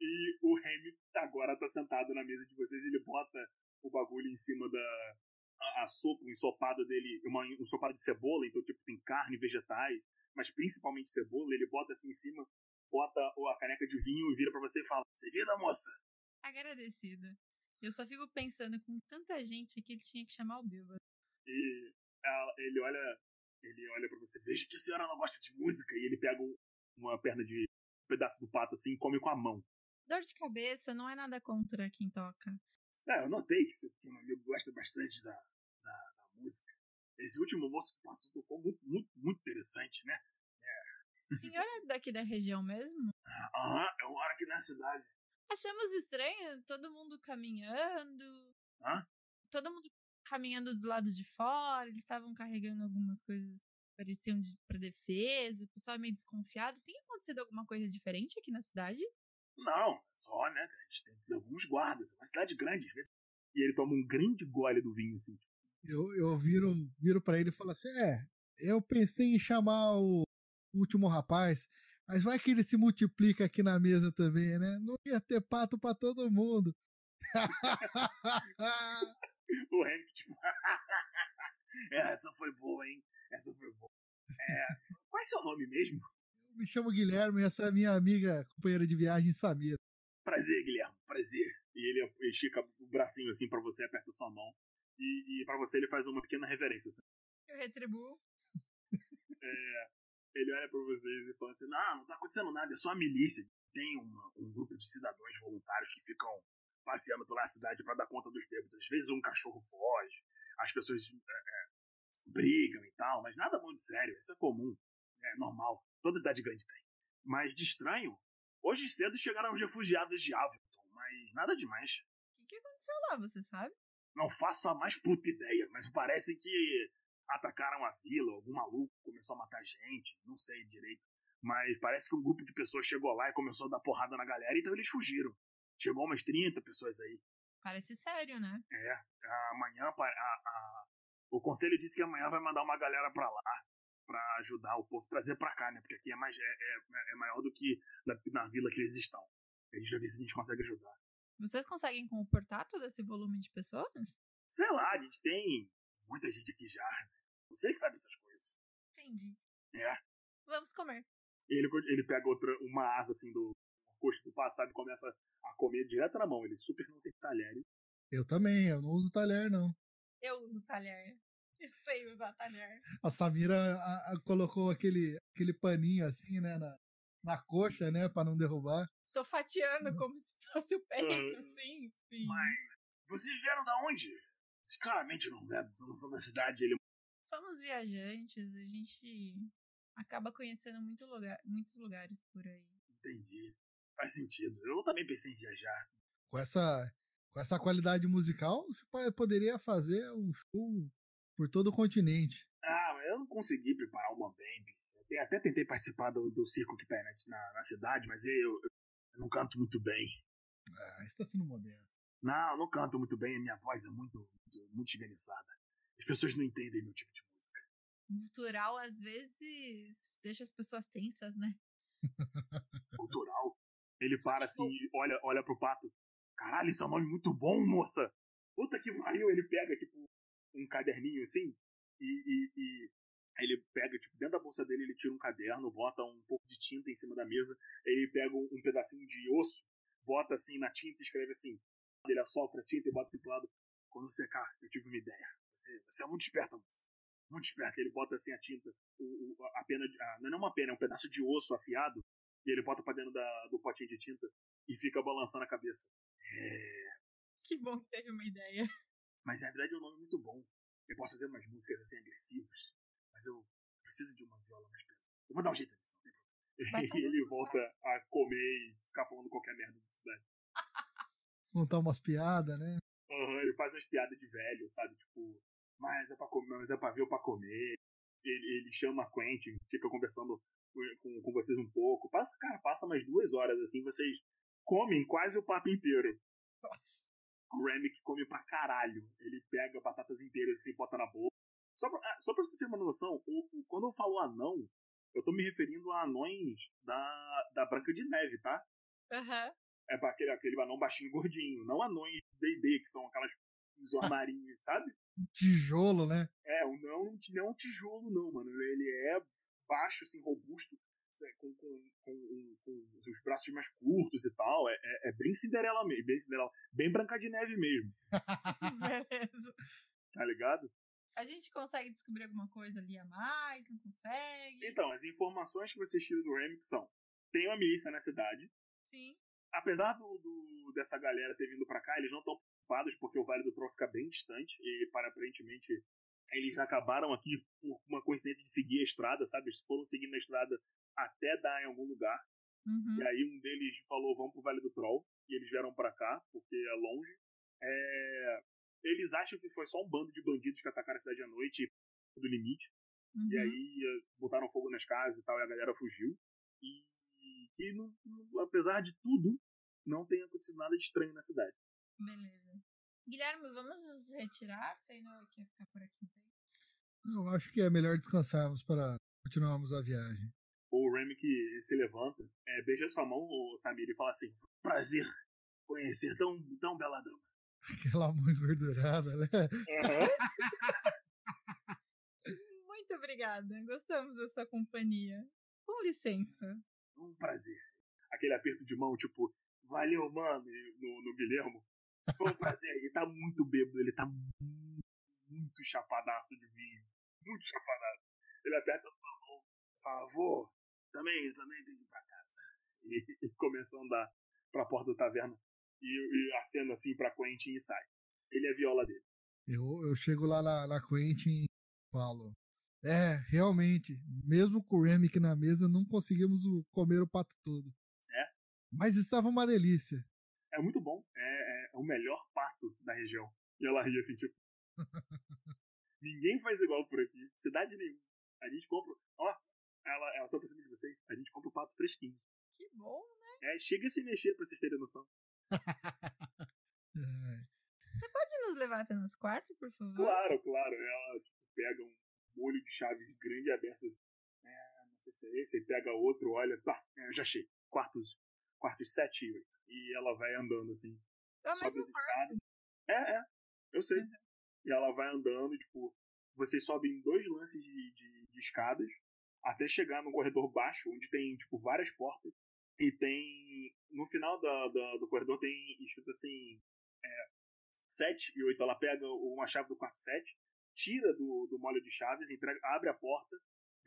E o Remy agora tá sentado na mesa de vocês, ele bota o bagulho em cima da. A, a sopa, o ensopado dele, uma, um ensopado de cebola, então tipo, tem carne, vegetais, mas principalmente cebola, ele bota assim em cima, bota a caneca de vinho e vira pra você e fala: Servida, moça! Agradecida. Eu só fico pensando, com tanta gente aqui, ele tinha que chamar o Bilba. E ela- ele olha. Ele olha para você, veja que a senhora não gosta de música, e ele pega um- uma perna de. um pedaço do pato assim e come com a mão. Dor de cabeça não é nada contra quem toca. É, eu notei que seu amigo gosta bastante da, da, da música. Esse último moço que passou tocou muito, muito, muito interessante, né? O senhor é daqui da região mesmo? Aham, eu moro aqui na cidade. Achamos estranho todo mundo caminhando. Hã? Todo mundo caminhando do lado de fora. Eles estavam carregando algumas coisas que pareciam de, pra defesa. O pessoal é meio desconfiado. Tem acontecido alguma coisa diferente aqui na cidade? Não, só, né? A gente tem alguns guardas. É uma cidade grande, às vezes. E ele toma um grande gole do vinho, assim. Eu, eu viro, viro para ele e falo assim: é, eu pensei em chamar o último rapaz, mas vai que ele se multiplica aqui na mesa também, né? Não ia ter pato para todo mundo. O Hank, tipo. é, essa foi boa, hein? Essa foi boa. É, qual é seu nome mesmo? Me chamo Guilherme e essa é a minha amiga, companheira de viagem, Samira. Prazer, Guilherme, prazer. E ele estica o bracinho assim pra você, aperta sua mão. E, e para você ele faz uma pequena reverência. Assim. Eu retribuo. É, ele olha pra vocês e fala assim: Não, não tá acontecendo nada, é só a milícia. Tem uma- um grupo de cidadãos voluntários que ficam passeando pela cidade pra dar conta dos bêbados. Às vezes um cachorro foge, as pessoas é, é, brigam e tal, mas nada muito sério, isso é comum, é normal. Toda cidade grande tem. Mas de estranho, hoje cedo chegaram os refugiados de Avilton, mas nada demais. O que, que aconteceu lá, você sabe? Não faço a mais puta ideia, mas parece que atacaram a vila, algum maluco começou a matar gente, não sei direito. Mas parece que um grupo de pessoas chegou lá e começou a dar porrada na galera, então eles fugiram. Chegou umas 30 pessoas aí. Parece sério, né? É, amanhã a- a- o conselho disse que amanhã vai mandar uma galera pra lá pra ajudar o povo, trazer pra cá, né? Porque aqui é mais é, é- é maior do que na, na vila que eles estão. A gente vai ver se a gente consegue ajudar. Vocês conseguem comportar todo esse volume de pessoas? Sei lá, a gente tem muita gente aqui já. né? Você que sabe essas coisas. Entendi. É. Vamos comer. Ele, ele pega outra, uma asa assim do coxo do pato, sabe? e Começa a comer direto na mão. Ele super não tem talher. Eu também, eu não uso talher, não. Eu uso talher. Eu sei usar talher. A Samira a- a- colocou aquele, aquele paninho assim, né, na, na coxa, né, pra não derrubar. Tô fatiando como se fosse o peito, Ah. assim. Enfim. Mas vocês vieram da onde? Vocês claramente não, né, não são da cidade. Ele Somos viajantes, a gente acaba conhecendo muito lugar, muitos lugares por aí. entendi. Faz sentido. Eu também pensei em viajar. Com essa, com essa qualidade musical, você po- poderia fazer um show por todo o continente. Ah, mas eu não consegui preparar uma band. Eu até tentei participar do, do circo que tá na, na, cidade, mas eu, eu, eu não canto muito bem. Ah, você tá sendo moderno. Não, eu não canto muito bem. A minha voz é muito, muito, muito esganiçada. As pessoas não entendem meu tipo de música. Cultural, às vezes, deixa as pessoas tensas, né? cultural. Ele para assim e olha, olha pro pato. Caralho, isso é um nome muito bom, moça! Puta que pariu! Ele pega, tipo, um caderninho assim, e, e, e ele pega, tipo, dentro da bolsa dele, ele tira um caderno, bota um pouco de tinta em cima da mesa, ele pega um, pedacinho de osso, bota assim na tinta e escreve assim. Ele assopra a tinta e bota assim pro lado. Quando secar, eu tive uma ideia. Você, você é muito esperta, moça. Muito esperta. Ele bota assim a tinta, o, o- a pena, a, não é uma pena, é um pedaço de osso afiado. E ele bota pra dentro da, do potinho de tinta e fica balançando a cabeça. É. Que bom que teve uma ideia. Mas na verdade é um nome muito bom. Eu posso fazer umas músicas assim agressivas, mas eu preciso de uma viola mais pesada. Eu vou dar um jeito nisso, não tem problema. E ele volta a comer e ficar falando qualquer merda na cidade. Contar umas piadas, né? Uhum, ele faz umas piadas de velho, sabe? Tipo, mas é pra comer, mas é pra ver ou pra comer. Ele, ele chama a Quentin, fica conversando com, com, com vocês um pouco. Passa, cara, passa umas duas horas assim, vocês comem quase o papo inteiro. Nossa. O Remick come pra caralho. Ele pega batatas inteiras assim, bota na boca. Só pra, ah, só pra você ter uma noção, o, o, quando eu falo anão, eu tô me referindo a anões da, da Branca de Neve, tá? Aham. É pra aquele, aquele anão baixinho e gordinho. Não anões D&D, que são aquelas os armarinhos, sabe? Tijolo, né? É, o não, não é um tijolo, não, mano. Ele é baixo, assim, robusto, com, com, com, com os braços mais curtos e tal. É, é, é bem Cinderela mesmo, bem Cinderela, bem Branca de Neve mesmo, Beleza. tá ligado? A gente consegue descobrir alguma coisa ali a mais? Não consegue? Então, as informações que vocês tiram do Remick são: tem uma milícia na cidade. Sim. Apesar do, do- dessa galera ter vindo pra cá, eles não estão preocupados porque o Vale do Troll fica bem distante e, para aparentemente, eles acabaram aqui por uma coincidência de seguir a estrada, sabe? Eles foram seguindo a estrada até dar em algum lugar. Uhum. E aí um deles falou, vamos pro Vale do Troll. E eles vieram pra cá, porque é longe. É, Eles acham que foi só um bando de bandidos que atacaram a cidade à noite do limite. Uhum. E aí eh, botaram fogo nas casas e tal, e a galera fugiu. E que, não- não- apesar de tudo, não tem acontecido nada de estranho na cidade. Beleza. Guilherme, vamos nos retirar? Você ainda quer ficar por aqui? Eu acho que é melhor descansarmos para continuarmos a viagem. O Remy que se levanta, é, beija sua mão, o Samir, e fala assim: Prazer conhecer tão, tão bela dama. Aquela mão engordurada, né? Muito obrigada. Gostamos da sua companhia. Com licença. Um prazer. Aquele aperto de mão, tipo, valeu, mano, no, no Guilhermo. Foi um prazer. Ele tá muito bêbado, ele tá muito, muito chapadaço de vinho. Muito chapadaço. Ele aperta sua mão, fala, vô, também, eu também tenho que ir pra casa. E, e começa a andar pra porta da taverna e, e acena assim pra Quentin e sai. Ele é a viola dele. Eu, eu chego lá na, na Quentin e falo. É, realmente, mesmo com o Remick na mesa, não conseguimos comer o pato todo. É? Mas estava uma delícia. É muito bom. É, é o melhor pato da região. E ela ri assim, tipo. Ninguém faz igual por aqui. Cidade nenhuma. A gente compra. Ó, ela, ela só pra cima de vocês. A gente compra o pato fresquinho. Que bom, né? É, chega a se mexer pra vocês terem noção. Você pode nos levar até nos quartos, por favor? Claro, claro. Ela tipo, pega um molho de chaves grande e aberto assim. É, não sei se é esse. Aí pega outro, olha. Tá, é, já achei. Quartos, quartos 7 e 8. E ela vai andando assim. É o sobe mesmo escadas. É, é, eu sei. E ela vai andando, tipo, vocês sobem dois lances de, de, de escadas até chegar num corredor baixo, onde tem, tipo, várias portas. E tem. No final da, da- do corredor tem escrito assim. É, 7 e 8. Ela pega uma chave do quarto 7, tira do, do molho de chaves, entrega, abre a porta.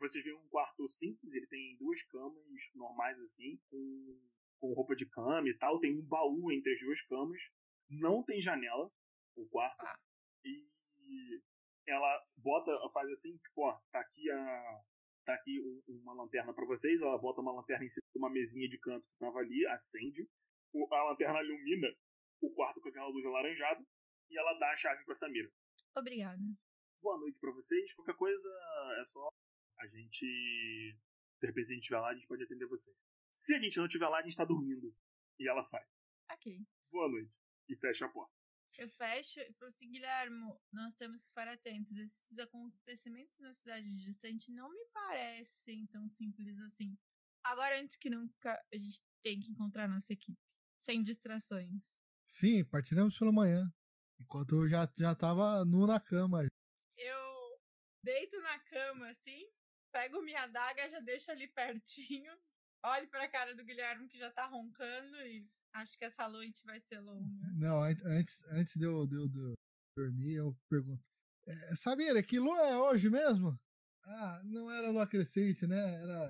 Vocês veem um quarto simples, ele tem duas camas normais assim, com, com roupa de cama e tal. Tem um baú entre as duas camas. Não tem janela, o quarto. Ah. E ela bota, faz assim, tipo, ó, tá aqui a. Tá aqui um- uma lanterna pra vocês. Ela bota uma lanterna em cima de uma mesinha de canto que tava ali, acende. O- a lanterna ilumina o quarto com aquela luz alaranjada. E ela dá a chave pra Samira. Obrigada. Boa noite pra vocês. Qualquer coisa é só a gente. De repente, se a gente estiver lá, a gente pode atender vocês. Se a gente não estiver lá, a gente tá dormindo. E ela sai. Ok. Boa noite. E fecha a porta. Eu fecho e falo assim, Guilhermo, nós temos que ficar atentos. Esses acontecimentos na cidade distante não me parecem tão simples assim. Agora, antes que nunca, a gente tem que encontrar nossa equipe. Sem distrações. Sim, partiremos pela manhã. Enquanto eu já, já tava nu na cama. Eu deito na cama, assim, pego minha adaga, já deixo ali pertinho. Olho pra cara do Guilherme que já tá roncando e Acho que essa noite vai ser longa. Não, antes, antes de, eu, de, eu, de eu dormir, eu pergunto. É, que lua é hoje mesmo? Ah, não era lua crescente, né? Era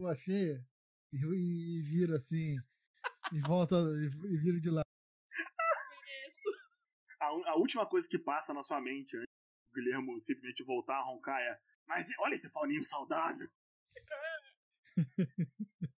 lua cheia. E, e, e vira assim. e volta e, e vira de lado. A, a, última coisa que passa na sua mente antes do Guilhermo simplesmente voltar a roncar é: Mas olha esse Paulinho saudável!